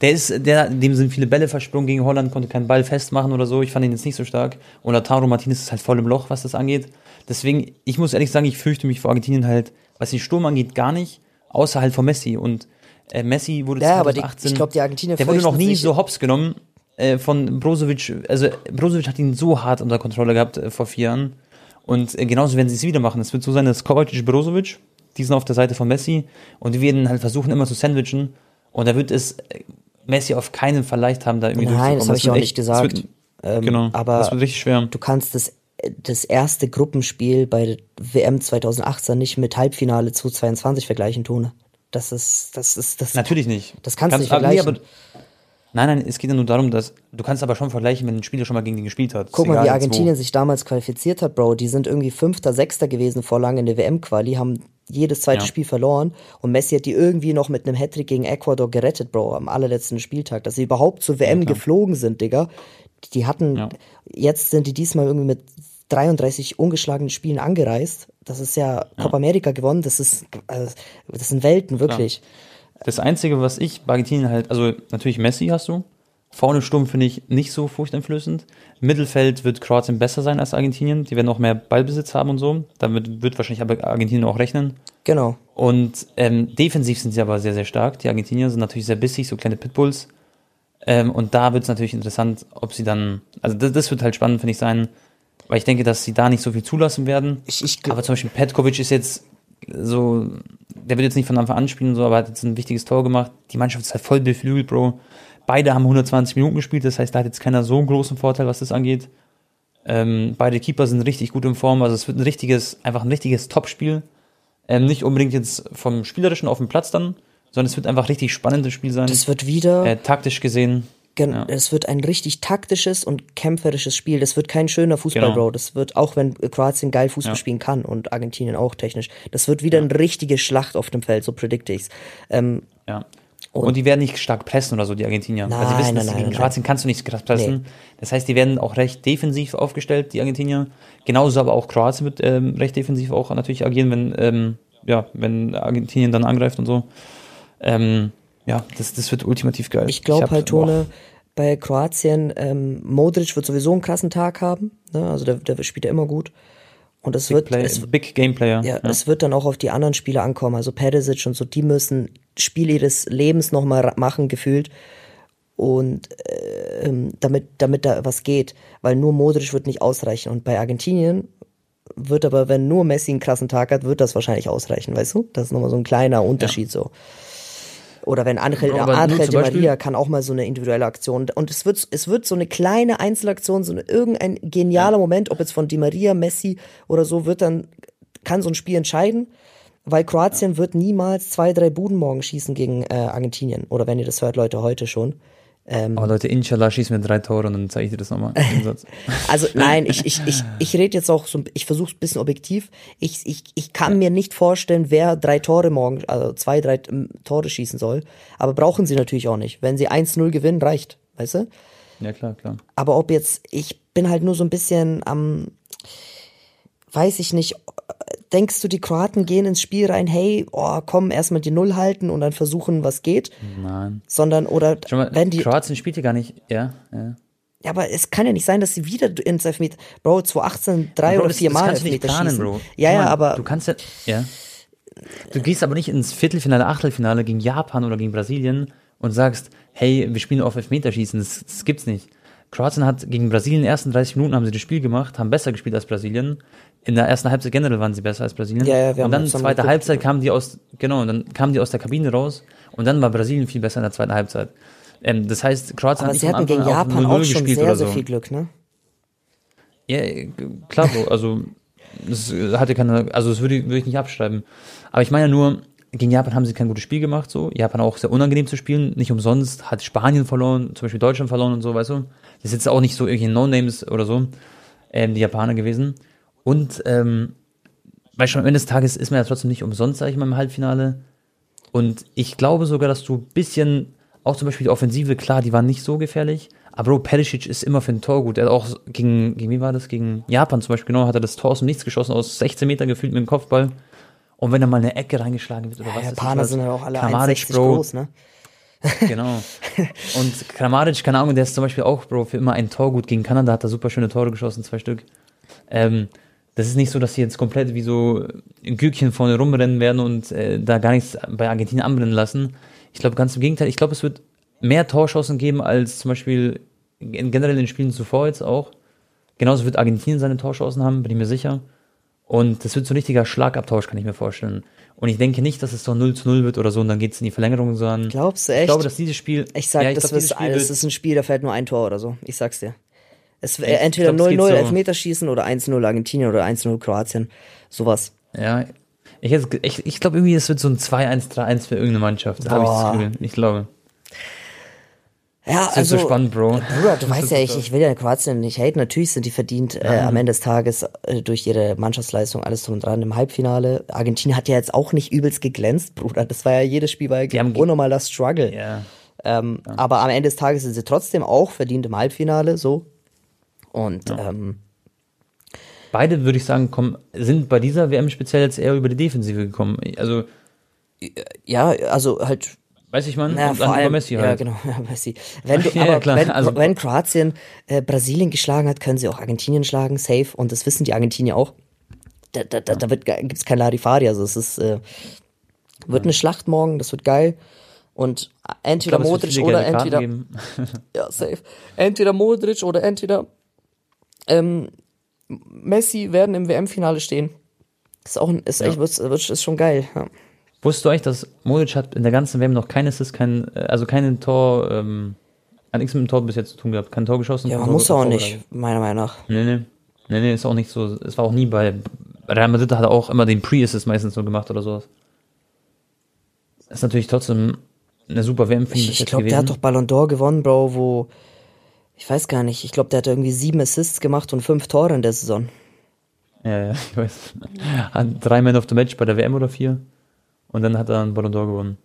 Der ist, der, dem sind viele Bälle versprungen gegen Holland, konnte keinen Ball festmachen oder so. Ich fand ihn jetzt nicht so stark. Und Lautaro Martinez ist halt voll im Loch, was das angeht. Deswegen, ich muss ehrlich sagen, ich fürchte mich vor Argentinien halt, was den Sturm angeht, gar nicht, außer halt vor Messi. Und äh, Messi wurde Ja, aber die, 2018, ich glaube, die Argentinier der wurde noch nie so hops genommen äh, von Brozovic. Also Brozovic hat ihn so hart unter Kontrolle gehabt äh, vor vier Jahren. Und äh, genauso werden sie es wieder machen. Es wird so sein, dass Kovacic, Brozovic, die sind auf der Seite von Messi und die werden halt versuchen, immer zu sandwichen. Und da wird es äh, Messi auf keinen Fall leicht haben, da irgendwie Nein, das durchzukommen. habe ich auch echt- nicht gesagt. Das wird, Ähm, genau, aber das wird richtig schwer. du kannst das, das erste Gruppenspiel bei der WM 2018 nicht mit Halbfinale 2022 vergleichen, Tone. Das ist, das ist, das. Natürlich nicht. Das kannst du nicht nee, vergleichen. aber, nein, nein, es geht ja nur darum, dass du kannst aber schon vergleichen, wenn ein Spieler schon mal gegen den gespielt hat. Guck mal, wie Argentinien sich damals qualifiziert hat, Bro. Die sind irgendwie Fünfter, Sechster gewesen vor lang in der WM-Quali, haben jedes zweite Ja. Spiel verloren und Messi hat die irgendwie noch mit einem Hattrick gegen Ecuador gerettet, Bro, am allerletzten Spieltag. Dass sie überhaupt zur WM geflogen sind, Digga. Die hatten, Ja. jetzt sind die diesmal irgendwie mit 33 ungeschlagenen Spielen angereist. Das ist ja, Copa America gewonnen, das ist, äh, das sind Welten, wirklich. Das Einzige, was ich bei Argentinien halt, also natürlich Messi hast du. Vorne Sturm finde ich nicht so furchteinflößend. Mittelfeld wird Kroatien besser sein als Argentinien. Die werden auch mehr Ballbesitz haben und so. Damit wird wahrscheinlich aber Argentinien auch rechnen. Genau. Und ähm, defensiv sind sie aber sehr, sehr stark. Die Argentinier sind natürlich sehr bissig, so kleine Pitbulls. Ähm, und da wird es natürlich interessant, ob sie dann, also das, das wird halt spannend, finde ich, sein, weil ich denke, dass sie da nicht so viel zulassen werden. Ich, ich, Aber zum Beispiel Petkovic ist jetzt so, der wird jetzt nicht von Anfang an spielen, so, aber hat jetzt ein wichtiges Tor gemacht. Die Mannschaft ist halt voll beflügelt, Bro. Beide haben 120 Minuten gespielt, das heißt, da hat jetzt keiner so einen großen Vorteil, was das angeht. Ähm, beide Keeper sind richtig gut in Form, also es wird ein richtiges, einfach ein richtiges Topspiel. Ähm, nicht unbedingt jetzt vom Spielerischen auf dem Platz dann, sondern es wird einfach richtig spannendes Spiel sein. das wird wieder. äh, taktisch gesehen. Gen Ja. Es wird ein richtig taktisches und kämpferisches Spiel. Das wird kein schöner Fußball, Genau. Bro. Das wird, auch wenn Kroatien geil Fußball Ja. spielen kann und Argentinien auch technisch, das wird wieder eine richtige Schlacht auf dem Feld, so predikte ich's. Ähm, Ja. Und, die werden nicht stark pressen oder so, die Argentinier. Weil sie Nein, wissen, dass nein, nein, gegen nein, Kroatien kannst du nicht krass pressen. Das heißt, die werden auch recht defensiv aufgestellt, die Argentinier. Genauso aber auch Kroatien wird ähm, recht defensiv auch natürlich agieren, wenn, ähm, ja, wenn Argentinien dann angreift und so. Ähm, ja, das, das wird ultimativ geil. ich glaube halt. Tone, bei Kroatien, ähm, Modric wird sowieso einen krassen Tag haben. Ne? Also der, der spielt ja immer gut. Und es wird, Play, es, Big Game Player. Ja, es wird dann auch auf die anderen Spieler ankommen. Also Perisic und so, die müssen Spiel ihres Lebens nochmal machen, gefühlt. Und äh, ähm, damit, damit da was geht. Weil nur Modric wird nicht ausreichen. Und bei Argentinien wird aber, wenn nur Messi einen krassen Tag hat, wird das wahrscheinlich ausreichen, weißt du? Das ist nochmal so ein kleiner Unterschied so. Oder wenn Angel, nur Angel Beispiel- Maria kann auch mal so eine individuelle Aktion. Und es wird, es wird so eine kleine Einzelaktion, so eine, irgendein genialer Moment, ob jetzt von Di Maria, Messi oder so, wird dann, kann so ein Spiel entscheiden. Weil Kroatien wird niemals zwei, drei Buden morgen schießen gegen äh, Argentinien. Oder wenn ihr das hört, Leute, heute schon. Aber Leute, inshallah schießen wir drei Tore und dann zeige ich dir das nochmal. Also nein, ich, ich, ich, ich rede jetzt auch so, ich versuche es ein bisschen objektiv. Ich, ich, ich kann mir nicht vorstellen, wer drei Tore morgen, also zwei, drei ähm, Tore schießen soll. Aber brauchen sie natürlich auch nicht. Wenn sie 1-0 gewinnen, reicht, weißt du? ja, klar, klar. Aber ob jetzt, ich bin halt nur so ein bisschen am, weiß ich nicht, denkst du, die Kroaten gehen ins Spiel rein, hey, oh, komm, erstmal die Null halten und dann versuchen, was geht? Nein. Sondern, oder mal, wenn die, Kroatien spielt ja gar nicht, ja, ja. ja, aber es kann ja nicht sein, dass sie wieder ins Elfmeter, Bro, 2018 drei Bro, oder das- vier das Mal nicht Elfmeter planen, schießen. Bro. Ja, ja, aber Du kannst ja, ja. Du gehst aber nicht ins Viertelfinale, Achtelfinale gegen Japan oder gegen Brasilien und sagst, hey, wir spielen auf Elfmeterschießen. Das, das gibt's nicht. Kroatien hat gegen Brasilien in den ersten 30 Minuten haben sie das Spiel gemacht, haben besser gespielt als Brasilien. In der ersten Halbzeit generell waren sie besser als Brasilien. Ja, ja, wir und dann zweite Halbzeit kamen die aus, genau, und dann kamen die aus der Kabine raus und dann war Brasilien viel besser in der zweiten Halbzeit. Ähm, das heißt, Kroatien aber hat sie nicht hatten gegen Japan 0-0 auch schon sehr, oder sehr so. viel Glück, ne? Ja, klar, Bro, also Das hatte keine, also das würde, würde ich nicht abschreiben. Aber ich meine ja nur, gegen Japan haben sie kein gutes Spiel gemacht, so. Japan auch sehr unangenehm zu spielen. Nicht umsonst hat Spanien verloren, zum Beispiel Deutschland verloren und so, weißt du. Das ist jetzt auch nicht so irgendwelche No-Names oder so, ähm, die Japaner gewesen. Und, ähm, weil schon am Ende des Tages ist man ja trotzdem nicht umsonst, sag ich mal, im Halbfinale. Und ich glaube sogar, dass du ein bisschen, auch zum Beispiel die Offensive, klar, die waren nicht so gefährlich, aber Bro, Perisic ist immer für ein Tor gut. Er hat auch gegen, gegen wie war das? Gegen Japan zum Beispiel, genau, hat er das Tor aus dem Nichts geschossen, aus 16 Meter gefühlt mit dem Kopfball. Und wenn da mal eine Ecke reingeschlagen wird oder Ja, was Japaner ist sind ja auch alle Kramaric, 1,60 Bro. groß, ne? Genau. Und Kramaric, keine Ahnung, der ist zum Beispiel auch, Bro, für immer ein Tor gut gegen Kanada, hat er super schöne Tore geschossen, zwei Stück. Ähm, das ist nicht so, dass sie jetzt komplett wie so ein Gürkchen vorne rumrennen werden und äh, da gar nichts bei Argentinien anbrennen lassen. Ich glaube ganz im Gegenteil, ich glaube, es wird mehr Torschancen geben als zum Beispiel in, generell in den Spielen zuvor jetzt auch. Genauso wird Argentinien seine Torschancen haben, bin ich mir sicher. Und das wird so ein richtiger Schlagabtausch, kann ich mir vorstellen. Und ich denke nicht, dass es so 0 zu 0 wird oder so und dann geht es in die Verlängerung, sondern Glaubst du echt? ich glaube, dass dieses Spiel. Ich sag, Ja, das, glaub, wird, Spiel das ist ein Spiel, da fällt nur ein Tor oder so. Ich sag's dir. Es, äh, Ich entweder glaub, es geht 0-0 so. Elfmeterschießen oder 1-0 Argentinien oder 1-0 Kroatien. Sowas. Ja, ich, ich, ich glaube irgendwie, es wird so ein 2-1, 3-1 für irgendeine Mannschaft. Habe ich das. Gefühl. Ich glaube. Ja, Das also. ist so spannend, Bro. Bruder, du weißt ja, ich, ich will ja Kroatien nicht haten. Natürlich sind die verdient äh, am Ende des Tages äh, durch ihre Mannschaftsleistung alles drum und dran im Halbfinale. Argentinien hat ja jetzt auch nicht übelst geglänzt, Bruder. Das war ja jedes Spiel bei Die haben ge- unnormal das Struggle. Ja. Ähm, Aber am Ende des Tages sind sie trotzdem auch verdient im Halbfinale, so. Und ähm, Beide, würde ich sagen, kommen, sind bei dieser WM speziell jetzt eher über die Defensive gekommen. Also, ja, also halt weiß ich man, Ja, und vor allem, Messi ja, halt. genau, ja, Messi. Wenn du, Ja, aber wenn, also- wenn Kroatien äh, Brasilien geschlagen hat, können sie auch Argentinien schlagen, safe. Und das wissen die Argentinier auch. Da, da, da, da ge- gibt's kein Larifari. Also es ist, äh, wird eine Schlacht morgen, das wird geil. Und entweder es wird Modric oder entweder, ja, safe. Entweder Modric oder entweder ähm, Messi werden im WM-Finale stehen. Ist auch, ein- ist echt, wird, wird, ist schon geil. Ja. Wusstest du eigentlich, dass Modric hat in der ganzen WM noch kein Assist, kein, äh, also kein Tor, ähm, hat nichts mit dem Tor bis jetzt zu tun gehabt, kein Tor geschossen. Ja, muss auch vorbereitet. nicht, meiner Meinung nach. Nee, nee. Nee, nee, ist auch nicht so. Es war auch nie bei. Real Madrid hat er auch immer den Pre-Assist meistens so gemacht oder sowas. Ist natürlich trotzdem eine super WM für ihn Ich, ich glaube, der hat doch Ballon d'Or gewonnen, Bro, wo. Ich weiß gar nicht. Ich glaube, der hat irgendwie sieben Assists gemacht und fünf Tore in der Saison. Ja, ja, ich weiß. Hat drei Man of the Match bei der WM oder vier. Und dann hat er einen Ballon d'Or gewonnen.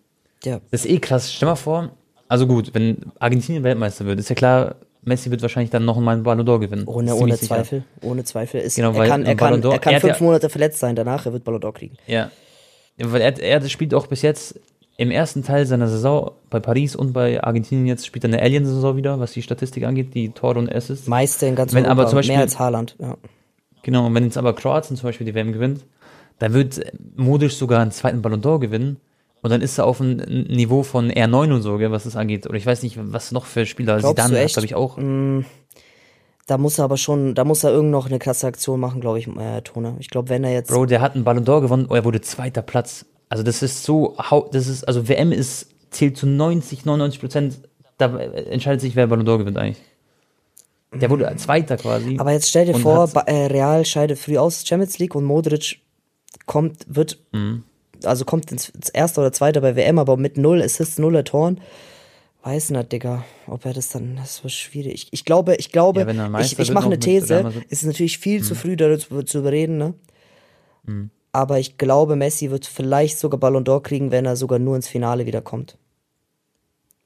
Ja. Das ist eh krass. Stell mal vor, also gut, wenn Argentinien Weltmeister wird, ist ja klar, Messi wird wahrscheinlich dann noch mal einen Ballon d'Or gewinnen. Ohne, ohne sicher. Zweifel. Ohne Zweifel. Ist, Genau, er weil kann, er kann, er kann fünf Monate verletzt sein, danach er wird Ballon d'Or kriegen. Ja. Ja, Weil er, er spielt auch bis jetzt im ersten Teil seiner Saison bei Paris und bei Argentinien jetzt spielt er eine Alien-Saison wieder, was die Statistik angeht, die Tore und Assists. Meister in ganz Wenn Europa, aber zum Beispiel- mehr als Haaland. Ja. Genau, und wenn jetzt aber Kroatien zum Beispiel die WM gewinnt, dann wird Modric sogar einen zweiten Ballon d'Or gewinnen. Und dann ist er auf einem Niveau von R9 und so, gell, was das angeht. Oder ich weiß nicht, was noch für Spieler. Glaubst Zidane hat, glaube ich, auch. Da muss er aber schon, da muss er irgend noch eine krasse Aktion machen, glaube ich, äh, Tone. Ich glaube, wenn er jetzt. Bro, der hat einen Ballon d'Or gewonnen, oh, er wurde zweiter Platz. Also das ist so, das ist, also WM ist, zählt zu 90, 99 Prozent, da entscheidet sich, wer Ballon d'Or gewinnt eigentlich. Der wurde zweiter quasi. aber jetzt stell dir vor, äh, Real scheidet früh aus Champions League und Modric kommt, wird, Mhm. also kommt ins, ins erste oder zweite bei WM, aber mit null Assists, null Toren. Weiß nicht, Digga, ob er das dann, das wird schwierig. Ich, ich glaube, ich glaube, Ja, ich, ich mache eine mit These, es ist natürlich viel Mhm. zu früh darüber zu überreden, ne? Aber ich glaube, Messi wird vielleicht sogar Ballon d'Or kriegen, wenn er sogar nur ins Finale wiederkommt.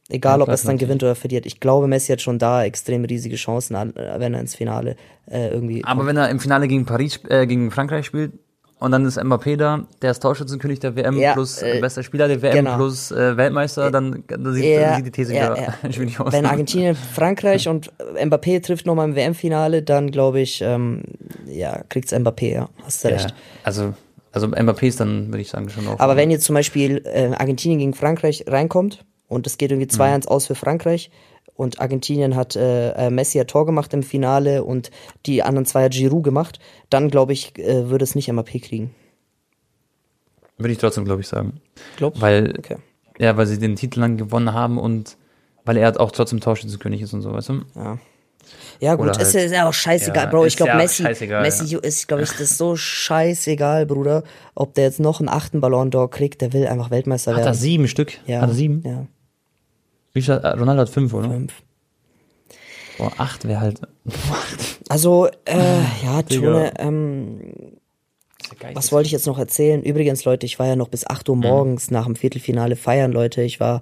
Egal, ob er es dann gewinnt oder verliert. Ich glaube, Messi hat schon da extrem riesige Chancen, an- äh, wenn er ins Finale äh, irgendwie. Aber wenn er im Finale gegen Paris, äh, gegen Frankreich spielt und dann ist Mbappé da, der ist Torschützenkönig der WM Ja, plus äh, äh, bester Spieler der WM genau. plus äh, Weltmeister, dann, dann sieht, Ja, sieht die These ja, wieder ja. schwierig aus. Wenn Argentinien, Frankreich und Mbappé trifft nochmal im WM-Finale, dann glaube ich, ähm, ja, kriegt's Mbappé, ja, hast du recht. also, also Mbappé ist dann, würde ich sagen, schon auch. Aber wenn jetzt zum Beispiel äh, Argentinien gegen Frankreich reinkommt und es geht irgendwie 2-1 aus für Frankreich und Argentinien hat äh, äh, Messi ein Tor gemacht im Finale und die anderen zwei hat Giroud gemacht, dann glaube ich, äh, würde es nicht Mbappé kriegen. Würde ich trotzdem, glaube ich, sagen. Glaubst? Weil, Okay. ja, weil sie den Titel dann gewonnen haben und weil er auch trotzdem Torschützenkönig ist und so, weißt du? Ja. Ja, gut, ist, halt- ist ja auch scheißegal, Ja, Bro. Ich glaube, ja Messi, Messi ist, glaube ich, das ist so scheißegal, Bruder, ob der jetzt noch einen achten Ballon d'Or kriegt, der will einfach Weltmeister Hat er werden. sieben Stück? Ja, Hat er sieben? Ja, hat, Ronaldo hat fünf, oder? fünf. Boah, acht wäre halt. Also, äh, ja. Tone, ähm, was wollte ich jetzt noch erzählen? Übrigens, Leute, ich war ja noch bis 8 Mhm. Uhr morgens nach dem Viertelfinale feiern, Leute. Ich war,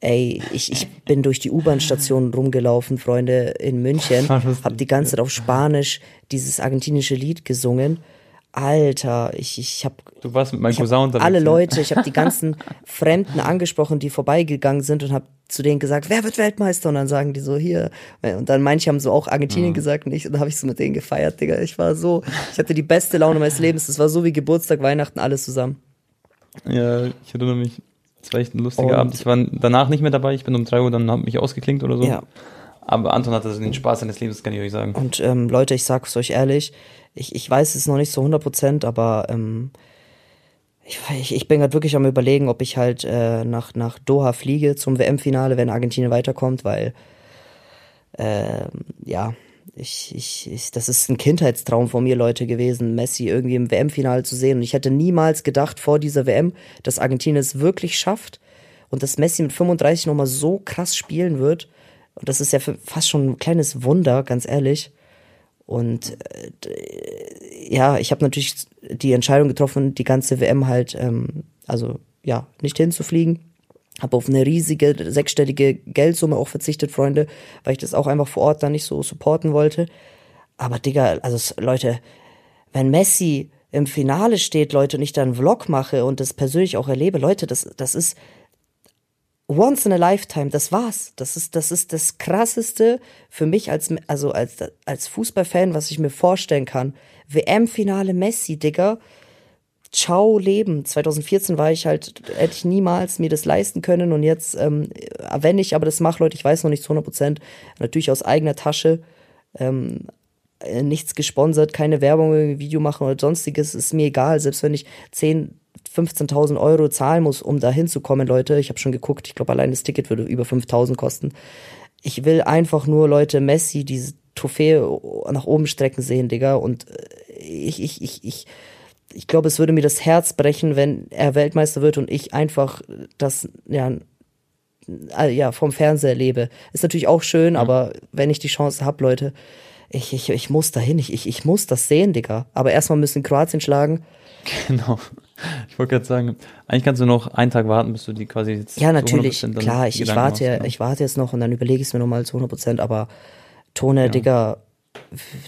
ey, ich, ich bin durch die U-Bahn-Station rumgelaufen, Freunde, in München. Hab die ganze Zeit auf Spanisch dieses argentinische Lied gesungen. Alter, ich, ich hab Du warst mit meinem Cousin unterwegs. alle ne? Leute, ich habe die ganzen Fremden angesprochen, die vorbeigegangen sind und habe zu denen gesagt, wer wird Weltmeister? Und dann sagen die so, hier. Und dann manche haben so auch Argentinien gesagt und ich, und dann habe ich so mit denen gefeiert, Digga. Ich war so, ich hatte die beste Laune meines Lebens. Das war so wie Geburtstag, Weihnachten, alles zusammen. Ja, ich erinnere mich. Das war echt ein lustiger Und- Abend. Ich war danach nicht mehr dabei. Ich bin um drei Uhr, dann hab mich ausgeklinkt oder so. Ja. Aber Anton hatte den Spaß seines Lebens, kann ich euch sagen. Und ähm, Leute, ich sag's euch ehrlich, ich, ich weiß es noch nicht zu 100 Prozent, aber ähm, ich, ich, ich bin gerade wirklich am überlegen, ob ich halt äh, nach, nach Doha fliege zum WM-Finale, wenn Argentinien weiterkommt, weil ähm, ja, ich, ich, ich, das ist ein Kindheitstraum von mir, Leute, gewesen, Messi irgendwie im WM-Finale zu sehen. Und ich hätte niemals gedacht vor dieser WM, dass Argentinien es wirklich schafft und dass Messi mit 35 nochmal so krass spielen wird. Und das ist ja fast schon ein kleines Wunder, ganz ehrlich. Und äh, ja, ich habe natürlich die Entscheidung getroffen, die ganze WM halt, ähm, also ja, nicht hinzufliegen. Habe auf eine riesige sechsstellige Geldsumme auch verzichtet, Freunde, weil ich das auch einfach vor Ort dann nicht so supporten wollte. Aber Digga, also Leute, wenn Messi im Finale steht, Leute, und ich da einen Vlog mache und das persönlich auch erlebe, Leute, das, das ist once in a lifetime, das war's. Das ist, das ist das krasseste für mich als, also als, als Fußballfan, was ich mir vorstellen kann. WM-Finale Messi, Digga. Ciao Leben. 2014 war ich halt, hätte ich niemals mir das leisten können und jetzt, ähm, wenn ich aber das mache, Leute, ich weiß noch nicht zu 100 Prozent, natürlich aus eigener Tasche, ähm, äh, nichts gesponsert, keine Werbung, Video machen oder sonstiges, ist mir egal, selbst wenn ich 10, 15.000 Euro zahlen muss, um da hinzukommen, Leute, ich habe schon geguckt, ich glaube allein das Ticket würde über 5.000 kosten. Ich will einfach nur, Leute, Messi diese Trophäe nach oben strecken sehen, Digga, und äh, ich, ich, ich, ich, ich glaube, es würde mir das Herz brechen, wenn er Weltmeister wird und ich einfach das, ja, äh, ja, vom Fernseher lebe. Ist natürlich auch schön, aber wenn ich die Chance hab, Leute, ich, ich, ich muss dahin, ich, ich, ich muss das sehen, Digga. Aber erstmal müssen Kroatien schlagen. Genau. Ich wollte gerade sagen, eigentlich kannst du noch einen Tag warten, bis du die quasi jetzt Ja, zu natürlich, 100% dann klar, ich, ich warte, machst, ne? ich warte jetzt noch und dann überlege ich es mir nochmal zu 100 Prozent, aber Tone, Digga,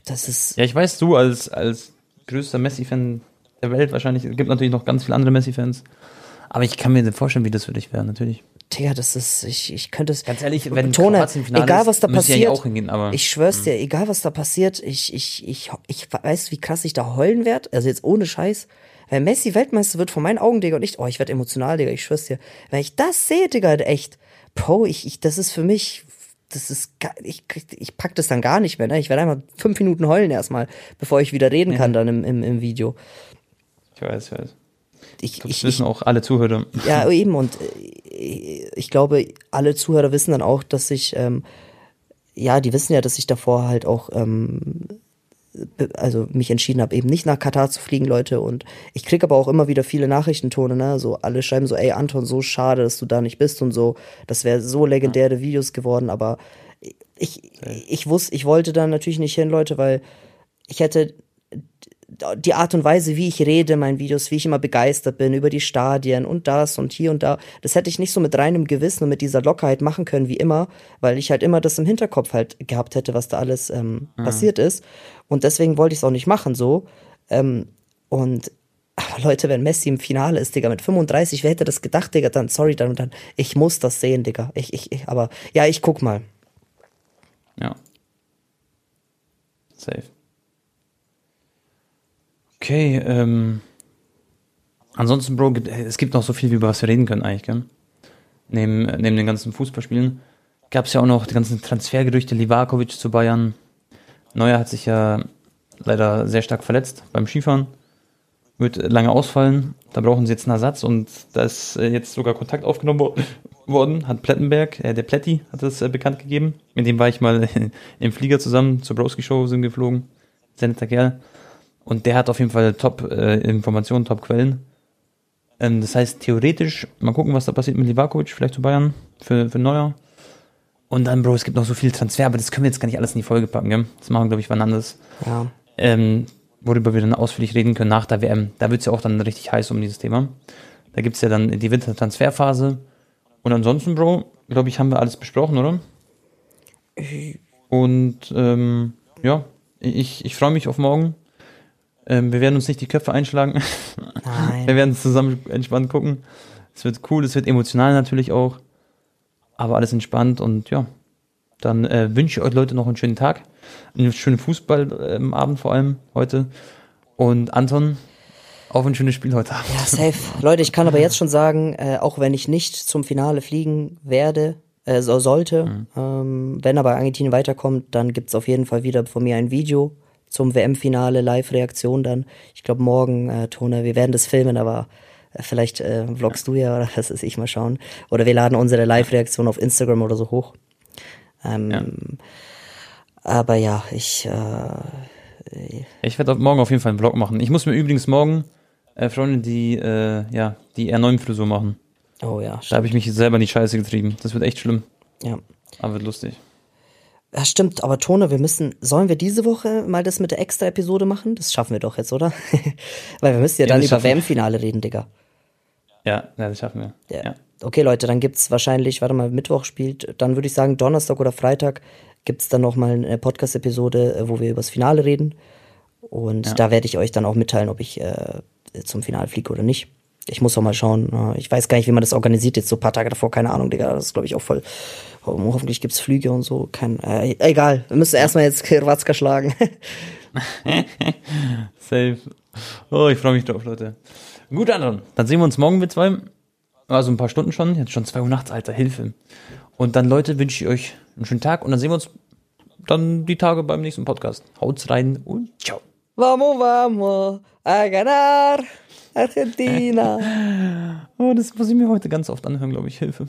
das ist, Ja, ich weiß, du als, als größter Messi-Fan der Welt wahrscheinlich, es gibt natürlich noch ganz viele andere Messi-Fans, aber ich kann mir vorstellen, wie das für dich wäre, natürlich. Digga, das ist, ich, ich könnte es. Ganz ehrlich, wenn Tone, egal ist, was da ich eigentlich passiert, auch hingehen, aber- ich schwör's dir, egal was da passiert, ich, ich, ich, ich weiß, wie krass ich da heulen werde, also jetzt ohne Scheiß. Wenn Messi Weltmeister wird vor meinen Augen, Digga, und ich, oh, ich werde emotional, Digga, ich schwör's dir. Wenn ich das sehe, Digga, echt, Bro, ich, ich, das ist für mich, das ist, ich, ich pack das dann gar nicht mehr, ne? Ich werde einfach fünf Minuten heulen erstmal, bevor ich wieder reden kann dann im, im, im Video. Ich weiß, ich weiß. Ich, Das ich, wissen auch alle Zuhörer. ja, eben. Und äh, ich glaube, alle Zuhörer wissen dann auch, dass ich, ähm, ja, die wissen ja, dass ich davor halt auch, ähm, also mich entschieden habe, eben nicht nach Katar zu fliegen, Leute. Und ich krieg aber auch immer wieder viele Nachrichtentone, ne? So alle schreiben so, ey Anton, so schade, dass du da nicht bist und so. Das wäre so legendäre Videos geworden, aber ich, ich wusste, ich wollte da natürlich nicht hin, Leute, weil ich hätte die Art und Weise, wie ich rede, in meinen Videos, wie ich immer begeistert bin über die Stadien und das und hier und da, das hätte ich nicht so mit reinem Gewissen und mit dieser Lockerheit machen können wie immer, weil ich halt immer das im Hinterkopf halt gehabt hätte, was da alles ähm, passiert ist. Und deswegen wollte ich es auch nicht machen so. Ähm, und aber Leute, wenn Messi im Finale ist, Digga, mit 35, wer hätte das gedacht, Digga, dann, sorry, dann, dann, ich muss das sehen, Digga. Ich, ich, ich aber, ja, ich guck mal. Ja. Safe. Okay, ähm. Ansonsten, Bro, es gibt noch so viel, über was wir reden können eigentlich, gell? Neben, neben den ganzen Fußballspielen gab es ja auch noch die ganzen Transfergerüchte, Livakovic zu Bayern. Neuer hat sich ja leider sehr stark verletzt beim Skifahren. Wird lange ausfallen. Da brauchen sie jetzt einen Ersatz und da ist äh, jetzt sogar Kontakt aufgenommen wo- worden. Hat Plettenberg, äh, der Pletti, hat das äh, bekannt gegeben. Mit dem war ich mal im Flieger zusammen zur Broski Show sind geflogen. Sehr netter Kerl. Und der hat auf jeden Fall Top-Informationen, Top-Quellen. Ähm, das heißt, theoretisch, mal gucken, was da passiert mit Livakovic, vielleicht zu Bayern für, für Neuer. Und dann, Bro, es gibt noch so viel Transfer, aber das können wir jetzt gar nicht alles in die Folge packen, gell? Das machen wir, glaube ich, wann anders. Ja. Ähm, worüber wir dann ausführlich reden können nach der WM. Da wird es ja auch dann richtig heiß um dieses Thema. Da gibt es ja dann die Wintertransferphase. Und ansonsten, Bro, glaube ich, haben wir alles besprochen, oder? Und ähm, ja, ich, ich freue mich auf morgen. Ähm, wir werden uns nicht die Köpfe einschlagen. Nein. Wir werden zusammen entspannt gucken. Es wird cool, es wird emotional natürlich auch. Aber alles entspannt und ja. Dann äh, wünsche ich euch Leute noch einen schönen Tag. Einen schönen Fußballabend vor allem heute. Und Anton, auch ein schönes Spiel heute Abend. Ja, safe. Leute, ich kann aber jetzt schon sagen, äh, auch wenn ich nicht zum Finale fliegen werde, äh, so sollte, ähm, wenn aber Argentinien weiterkommt, dann gibt's auf jeden Fall wieder von mir ein Video zum WM-Finale, Live-Reaktion dann. Ich glaube morgen, äh, Tone, wir werden das filmen, aber äh, vielleicht äh, vlogst du ja oder was ist ich mal schauen. Oder wir laden unsere Live-Reaktion auf Instagram oder so hoch. Ähm, Ja. Aber ja, ich, äh, Ich werde morgen auf jeden Fall einen Vlog machen. Ich muss mir übrigens morgen, äh, Freunde, die, äh, ja, die R9-Frisur machen. oh ja, Da habe ich mich selber in die Scheiße getrieben. Das wird echt schlimm. ja. Aber wird lustig. Ja, stimmt, aber Tone, wir müssen, sollen wir diese Woche mal das mit der Extra-Episode machen? Das schaffen wir doch jetzt, oder? Weil wir müssen ja Ja, dann über. WM-Finale reden, Digga. Ja, ja das schaffen wir. Ja. Ja. Okay, Leute, dann gibt's wahrscheinlich, warte mal, Mittwoch spielt, dann würde ich sagen, Donnerstag oder Freitag gibt's dann nochmal eine Podcast-Episode, äh, wo wir über das Finale reden. Und da werde ich euch dann auch mitteilen, ob ich äh, zum Finale fliege oder nicht. Ich muss auch mal schauen. äh, Ich weiß gar nicht, wie man das organisiert jetzt so ein paar Tage davor. Keine Ahnung, Digga. Das ist, glaube ich, auch voll. ho- Hoffentlich gibt's Flüge und so. Kein, äh, egal. Wir müssen erstmal jetzt Kirwatzka schlagen. Safe. Oh, ich freue mich drauf, Leute. Gut, Anton. Dann sehen wir uns morgen mit zwei. Also ein paar Stunden schon. Jetzt schon zwei Uhr nachts, Alter. Hilfe. Und dann, Leute, wünsche ich euch einen schönen Tag. Und dann sehen wir uns dann die Tage beim nächsten Podcast. Haut's rein und ciao. Vamos, vamos a ganar Argentina. Oh, das muss ich mir heute ganz oft anhören, glaube ich. Hilfe.